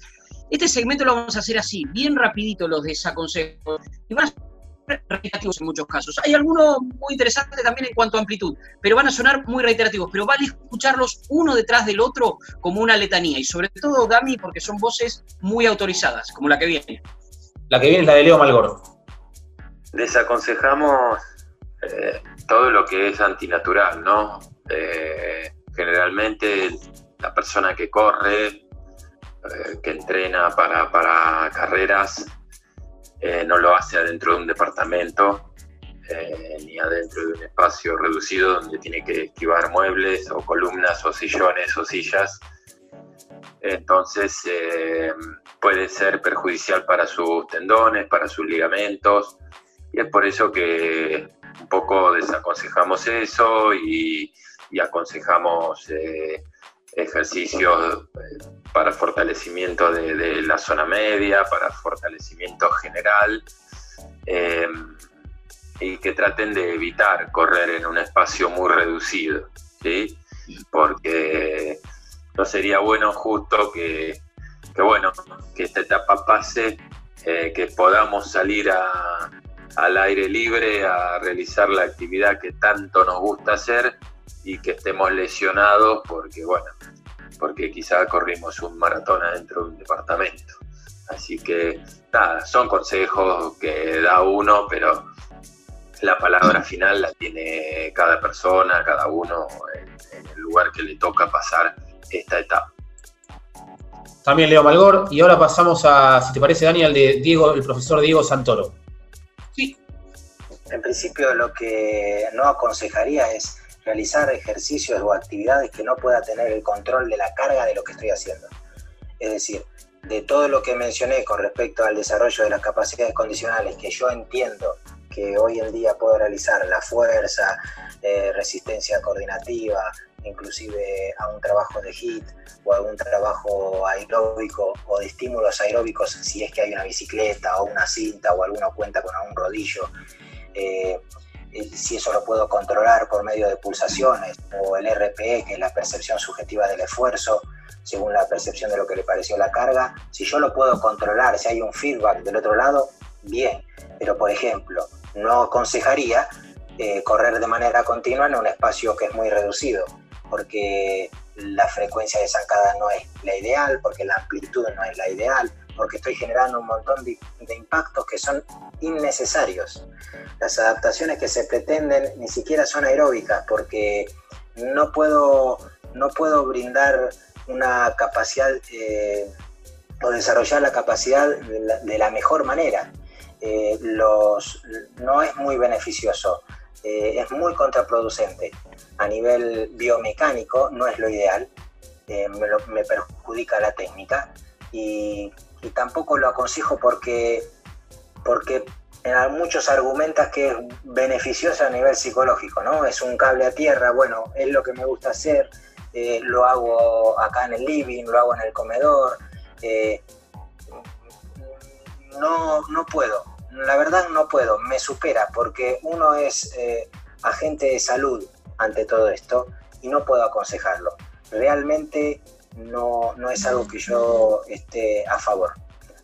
Este segmento lo vamos a hacer así, bien rapidito los desaconsejos. Y van a reiterativos en muchos casos. Hay algunos muy interesantes también en cuanto a amplitud, pero van a sonar muy reiterativos. Pero vale escucharlos uno detrás del otro como una letanía. Y sobre todo, Dami, porque son voces muy autorizadas, como la que viene. La que viene es la de Leo Malgoro. Desaconsejamos eh, todo lo que es antinatural, ¿no? Eh, generalmente la persona que corre eh, que entrena para, carreras eh, no lo hace adentro de un departamento eh, ni adentro de un espacio reducido donde tiene que esquivar muebles o columnas o sillones o sillas. Entonces puede ser perjudicial para sus tendones, para sus ligamentos y es por eso que un poco desaconsejamos eso y, aconsejamos ejercicios eh, para fortalecimiento de, la zona media, para fortalecimiento general, em, y que traten de evitar correr en un espacio muy reducido, ¿sí? porque no sería bueno justo que, bueno, que esta etapa pase, eh, que podamos salir al aire libre a realizar la actividad que tanto nos gusta hacer y que estemos lesionados porque, bueno, porque quizá corrimos un maratón adentro de un departamento. Así que, nada, son consejos que da uno, pero la palabra final la tiene cada persona, cada uno en, el lugar que le toca pasar esta etapa. También Leo Malgor, y ahora pasamos a, si te parece, Daniel, de Diego, el profesor Diego Santoro. Sí. En principio lo que no aconsejaría es realizar ejercicios o actividades que no pueda tener el control de la carga de lo que estoy haciendo. Es decir, de todo lo que mencioné con respecto al desarrollo de las capacidades condicionales que yo entiendo que hoy en día puedo realizar, la fuerza, eh, resistencia coordinativa, inclusive a un trabajo de HIT o algún trabajo aeróbico o de estímulos aeróbicos si es que hay una bicicleta o una cinta o alguno cuenta con un rodillo. Eh, si eso lo puedo controlar por medio de pulsaciones, o el RPE, que es la percepción subjetiva del esfuerzo, según la percepción de lo que le pareció la carga, si yo lo puedo controlar, si hay un feedback del otro lado, bien, pero por ejemplo, no aconsejaría eh, correr de manera continua en un espacio que es muy reducido, porque la frecuencia de zancada no es la ideal, porque la amplitud no es la ideal, porque estoy generando un montón de, impactos que son innecesarios. Las adaptaciones que se pretenden ni siquiera son aeróbicas porque no puedo, no puedo brindar una capacidad eh, o desarrollar la capacidad de la, mejor manera. Eh, los, no es muy beneficioso, eh, es muy contraproducente. A nivel biomecánico no es lo ideal, me, perjudica la técnica y y tampoco lo aconsejo porque, porque en muchos argumentas que es beneficioso a nivel psicológico, ¿no? Es un cable a tierra, bueno, es lo que me gusta hacer, eh, lo hago acá en el living, lo hago en el comedor. Eh, no, no puedo, la verdad no puedo, me supera porque uno es eh, agente de salud ante todo esto y no puedo aconsejarlo. Realmente no, no es algo que yo esté a favor.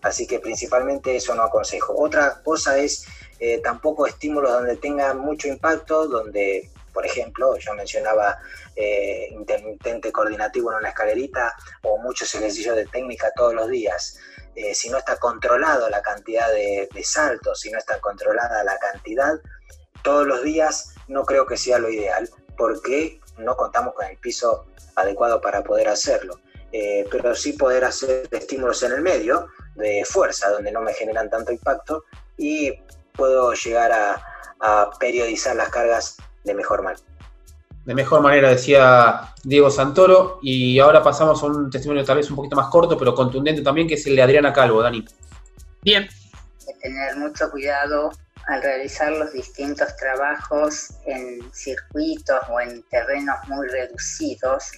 Así que principalmente eso no aconsejo. Otra cosa es eh, tampoco estímulos donde tengan mucho impacto, donde por ejemplo, yo mencionaba eh, intermitente coordinativo en una escalerita o muchos ejercicios de técnica todos los días. Eh, si no está controlado la cantidad de, de saltos, si no está controlada la cantidad, todos los días no creo que sea lo ideal, porque no contamos con el piso adecuado para poder hacerlo. Eh, pero sí poder hacer estímulos en el medio de fuerza, donde no me generan tanto impacto y puedo llegar a, a periodizar las cargas de mejor manera. De mejor manera, decía Diego Santoro. Y ahora pasamos a un testimonio tal vez un poquito más corto, pero contundente también, que es el de Adriana Calvo, Dani. Bien. Tener mucho cuidado al realizar los distintos trabajos en circuitos o en terrenos muy reducidos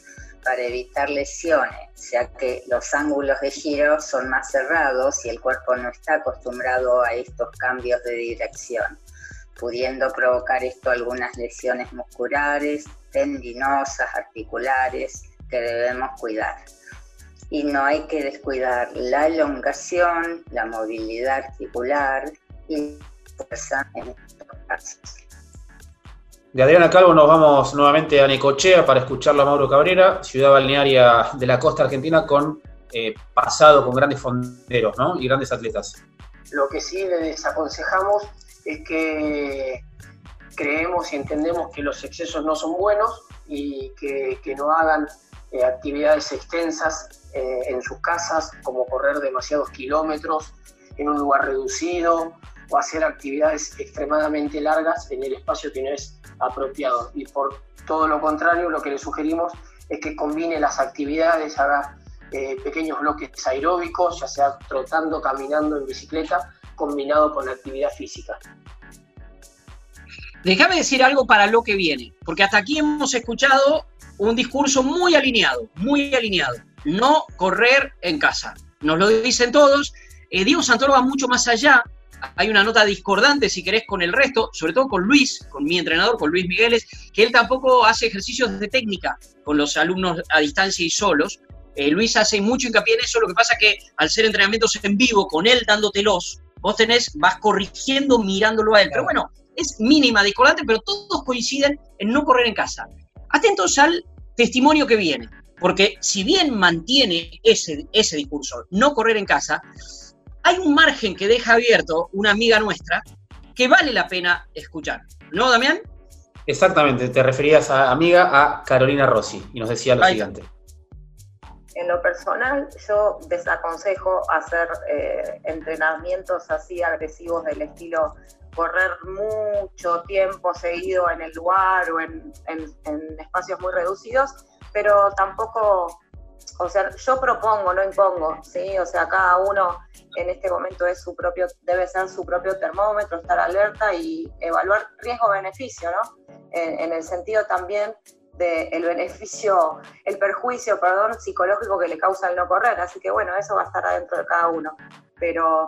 para evitar lesiones, ya que los ángulos de giro son más cerrados y el cuerpo no está acostumbrado a estos cambios de dirección, pudiendo provocar esto algunas lesiones musculares, tendinosas, articulares, que debemos cuidar. Y no hay que descuidar la elongación, la movilidad articular y fuerza en estos casos. De Adriana Calvo nos vamos nuevamente a Necochea para escucharlo a Mauro Cabrera, ciudad balnearia de la costa argentina con eh, pasado con grandes fonderos y grandes atletas. Lo que sí le desaconsejamos es que creemos y entendemos que los excesos no son buenos y que, que no hagan eh, actividades extensas eh, en sus casas, como correr demasiados kilómetros en un lugar reducido o hacer actividades extremadamente largas en el espacio que no es apropiado. Y por todo lo contrario, lo que le sugerimos es que combine las actividades, haga eh, pequeños bloques aeróbicos, ya sea trotando, caminando en bicicleta, combinado con la actividad física. Déjame decir algo para lo que viene, porque hasta aquí hemos escuchado un discurso muy alineado, muy alineado. No correr en casa. Nos lo dicen todos. Eh, Diego Santoro va mucho más allá hay una nota discordante, si querés, con el resto, sobre todo con Luis, con mi entrenador, con Luis Migueles, que él tampoco hace ejercicios de técnica con los alumnos a distancia y solos. Eh, Luis hace mucho hincapié en eso, lo que pasa que al ser entrenamientos en vivo, con él dándotelos, vos tenés, vas corrigiendo mirándolo a él. Pero bueno, es mínima, discordante, pero todos coinciden en no correr en casa. Atentos al testimonio que viene, porque si bien mantiene ese, ese discurso, no correr en casa, hay un margen que deja abierto una amiga nuestra que vale la pena escuchar. ¿No, Damián? Exactamente, te referías a amiga a Carolina Rossi y nos decía lo siguiente. En lo personal, yo desaconsejo hacer eh, entrenamientos así agresivos del estilo correr mucho tiempo seguido en el lugar o en espacios muy reducidos, pero tampoco o sea, yo propongo, no impongo, ¿sí? O sea, cada uno en este momento es su propio, debe ser su propio termómetro, estar alerta y evaluar riesgo-beneficio, ¿no? En, el sentido también del beneficio, el perjuicio, perdón, psicológico que le causa el no correr. Así que bueno, eso va a estar adentro de cada uno. Pero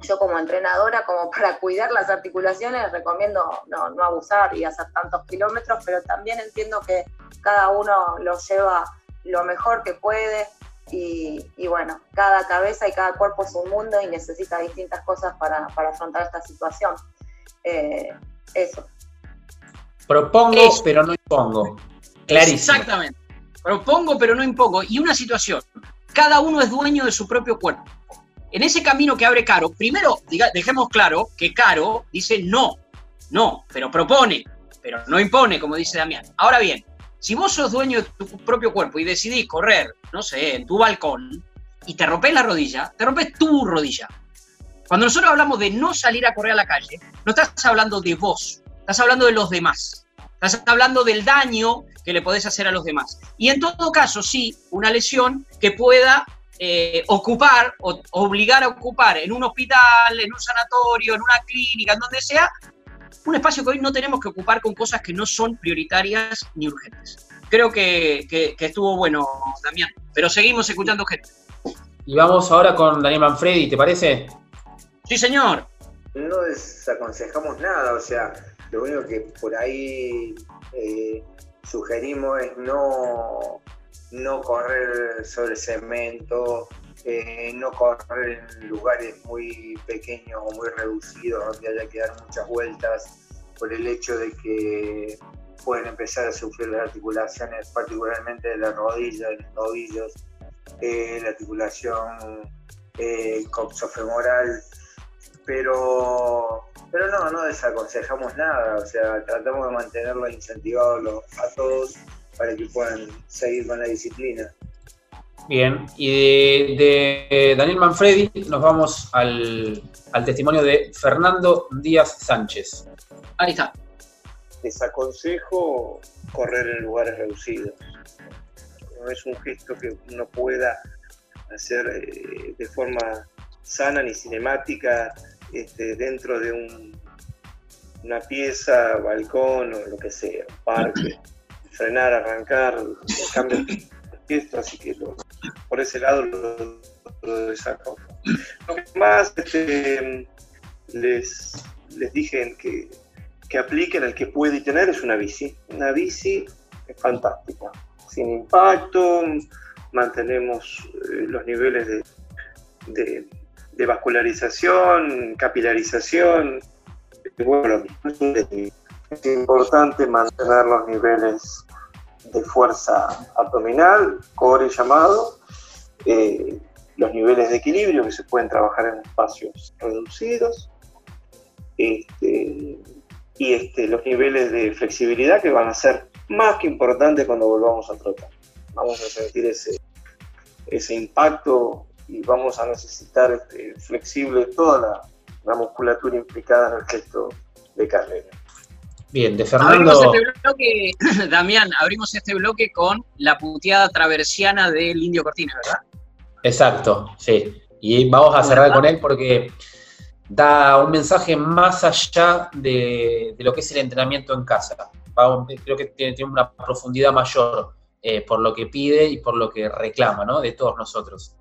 yo como entrenadora, como para cuidar las articulaciones, recomiendo no, no abusar y hacer tantos kilómetros, pero también entiendo que cada uno lo lleva lo mejor que puede y, bueno, cada cabeza y cada cuerpo es un mundo y necesita distintas cosas para, afrontar esta situación. Eh, eso. Propongo, pero no impongo. Clarísimo. Exactamente. Propongo, pero no impongo. Y una situación, cada uno es dueño de su propio cuerpo. En ese camino que abre Caro, primero dejemos claro que Caro dice no, no, pero propone, pero no impone, como dice Damián. Ahora bien, si vos sos dueño de tu propio cuerpo y decidís correr, no sé, en tu balcón, y te rompes la rodilla, te rompes tu rodilla. Cuando nosotros hablamos de no salir a correr a la calle, no estás hablando de vos, estás hablando de los demás. Estás hablando del daño que le podés hacer a los demás. Y en todo caso, sí, una lesión que pueda eh, ocupar o obligar a ocupar en un hospital, en un sanatorio, en una clínica, en donde sea, un espacio que hoy no tenemos que ocupar con cosas que no son prioritarias ni urgentes. Creo que, estuvo bueno, Damián, pero seguimos escuchando gente. Y vamos ahora con Daniel Manfredi, ¿te parece? Sí, señor. No desaconsejamos nada, o sea, lo único que por ahí eh, sugerimos es no, no correr sobre cemento, eh, no correr en lugares muy pequeños o muy reducidos donde haya que dar muchas vueltas por el hecho de que pueden empezar a sufrir las articulaciones, particularmente de la rodilla, de los tobillos, eh, la articulación eh, coxofemoral, pero, pero no, no desaconsejamos nada, o sea, tratamos de mantenerlo incentivado a todos para que puedan seguir con la disciplina. Bien, y de, Daniel Manfredi nos vamos al, al, testimonio de Fernando Díaz Sánchez. Ahí está. Desaconsejo correr en lugares reducidos. No es un gesto que uno pueda hacer eh, de forma sana ni cinemática este, dentro de un, una pieza, balcón o lo que sea, parque. Frenar, arrancar, cambio esto, así que por ese lado lo, lo saco. Lo que más este, les, les dije que, que apliquen al que puede tener es una bici. Una bici es fantástica, sin impacto, mantenemos eh, los niveles de, de, vascularización, capilarización. Bueno, es importante mantener los niveles de fuerza abdominal, core llamado, eh, los niveles de equilibrio que se pueden trabajar en espacios reducidos, este, y este, los niveles de flexibilidad que van a ser más que importantes cuando volvamos a trotar. Vamos a sentir ese, ese impacto y vamos a necesitar este, flexible toda la, la musculatura implicada en el gesto de carrera. Bien, de Fernando. Abrimos este bloque, Damián, abrimos este bloque con la puteada traversiana del Indio Cortines, ¿verdad? Exacto, sí. Y vamos a cerrar con él porque da un mensaje más allá de, lo que es el entrenamiento en casa. creo que tiene, una profundidad mayor eh, por lo que pide y por lo que reclama, ¿no? De todos nosotros.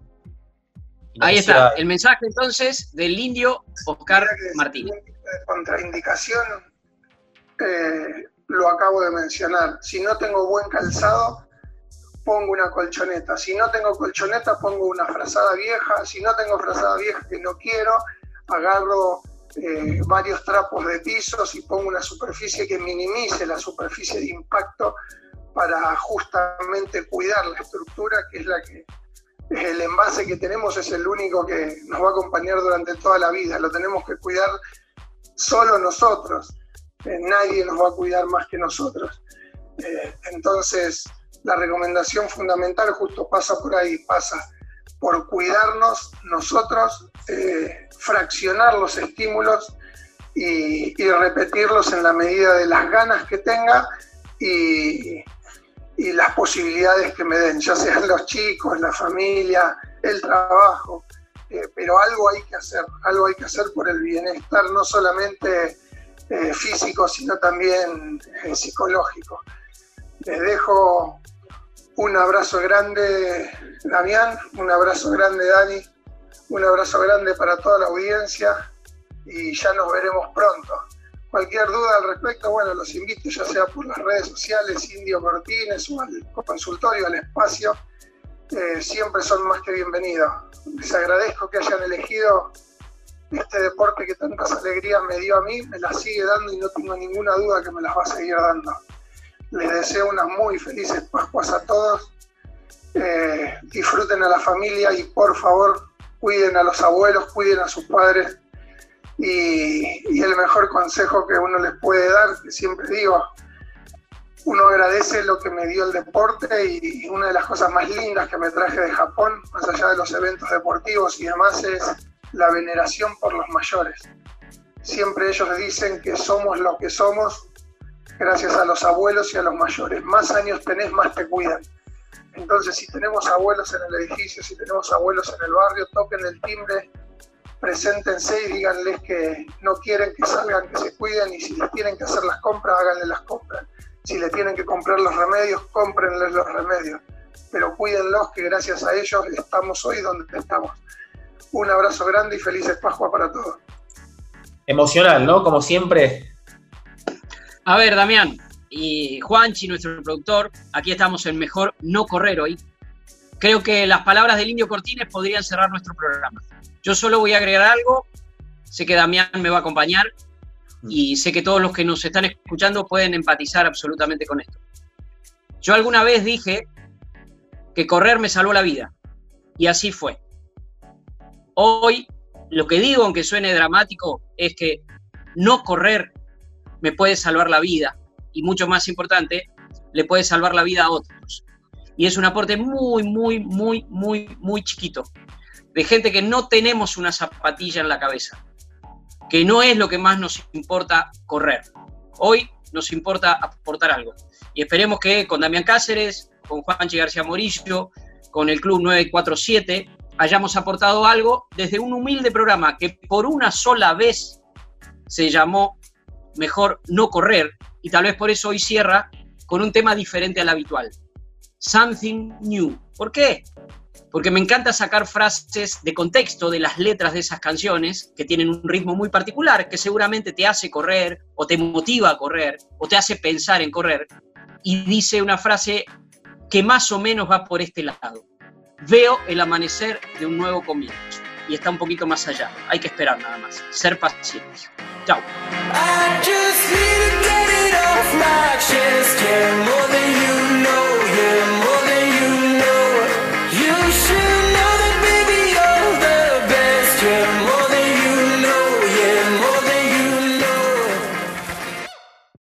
Ahí está, el mensaje entonces del indio Oscar Martínez. Contraindicación eh, lo acabo de mencionar. Si no tengo buen calzado, pongo una colchoneta. Si no tengo colchoneta, pongo una frazada vieja. Si no tengo frazada vieja que no quiero, agarro eh, varios trapos de pisos y pongo una superficie que minimice la superficie de impacto para justamente cuidar la estructura, que es la que el envase que tenemos es el único que nos va a acompañar durante toda la vida. Lo tenemos que cuidar solo nosotros. Eh, nadie nos va a cuidar más que nosotros. Eh, entonces, la recomendación fundamental justo pasa por ahí, pasa por cuidarnos nosotros, eh, fraccionar los estímulos y, repetirlos en la medida de las ganas que tenga y, y, las posibilidades que me den, ya sean los chicos, la familia, el trabajo. pero algo hay que hacer, algo hay que hacer por el bienestar, no solamente eh, físico, sino también eh, psicológico. Les dejo un abrazo grande, Damián, un abrazo grande, Dani, un abrazo grande para toda la audiencia y ya nos veremos pronto. Cualquier duda al respecto, bueno, los invito ya sea por las redes sociales, Indio Cortines o al consultorio, al espacio, eh, siempre son más que bienvenidos. Les agradezco que hayan elegido este deporte que tantas alegrías me dio a mí, me las sigue dando y no tengo ninguna duda que me las va a seguir dando. Les deseo unas muy felices Pascuas a todos. Eh, disfruten a la familia y por favor cuiden a los abuelos, cuiden a sus padres. Y, y el mejor consejo que uno les puede dar, que siempre digo, uno agradece lo que me dio el deporte y una de las cosas más lindas que me traje de Japón, más allá de los eventos deportivos y demás, es la veneración por los mayores. Siempre ellos dicen que somos lo que somos gracias a los abuelos y a los mayores. Más años tenés, más te cuidan. Entonces, si tenemos abuelos en el edificio, si tenemos abuelos en el barrio, toquen el timbre, preséntense y díganles que no quieren que salgan, que se cuiden y si les tienen que hacer las compras, háganle las compras. Si le tienen que comprar los remedios, cómprenles los remedios. Pero cuídenlos que gracias a ellos estamos hoy donde estamos. Un abrazo grande y felices Pascua para todos. Emocional, ¿no? Como siempre. A ver, Damián y Juanchi, nuestro productor, aquí estamos en Mejor No Correr hoy. Creo que las palabras del Indio Cortines podrían cerrar nuestro programa. Yo solo voy a agregar algo, sé que Damián me va a acompañar. y sé que todos los que nos están escuchando pueden empatizar absolutamente con esto. Yo alguna vez dije que correr me salvó la vida y así fue. Hoy lo que digo, aunque suene dramático, es que no correr me puede salvar la vida y mucho más importante, le puede salvar la vida a otros. Y es un aporte muy, muy, muy, muy, muy chiquito de gente que no tenemos una zapatilla en la cabeza, que no es lo que más nos importa correr. Hoy nos importa aportar algo. Y esperemos que con Damián Cáceres, con Juanchi García Morillo, con el Club 947, hayamos aportado algo desde un humilde programa que por una sola vez se llamó Mejor no correr y tal vez por eso hoy cierra con un tema diferente al habitual. Something New. ¿Por qué? Porque me encanta sacar frases de contexto de las letras de esas canciones que tienen un ritmo muy particular, que seguramente te hace correr o te motiva a correr o te hace pensar en correr. Y dice una frase que más o menos va por este lado veo el amanecer de un nuevo comienzo y está un poquito más allá. Hay que esperar nada más, ser pacientes. Chao.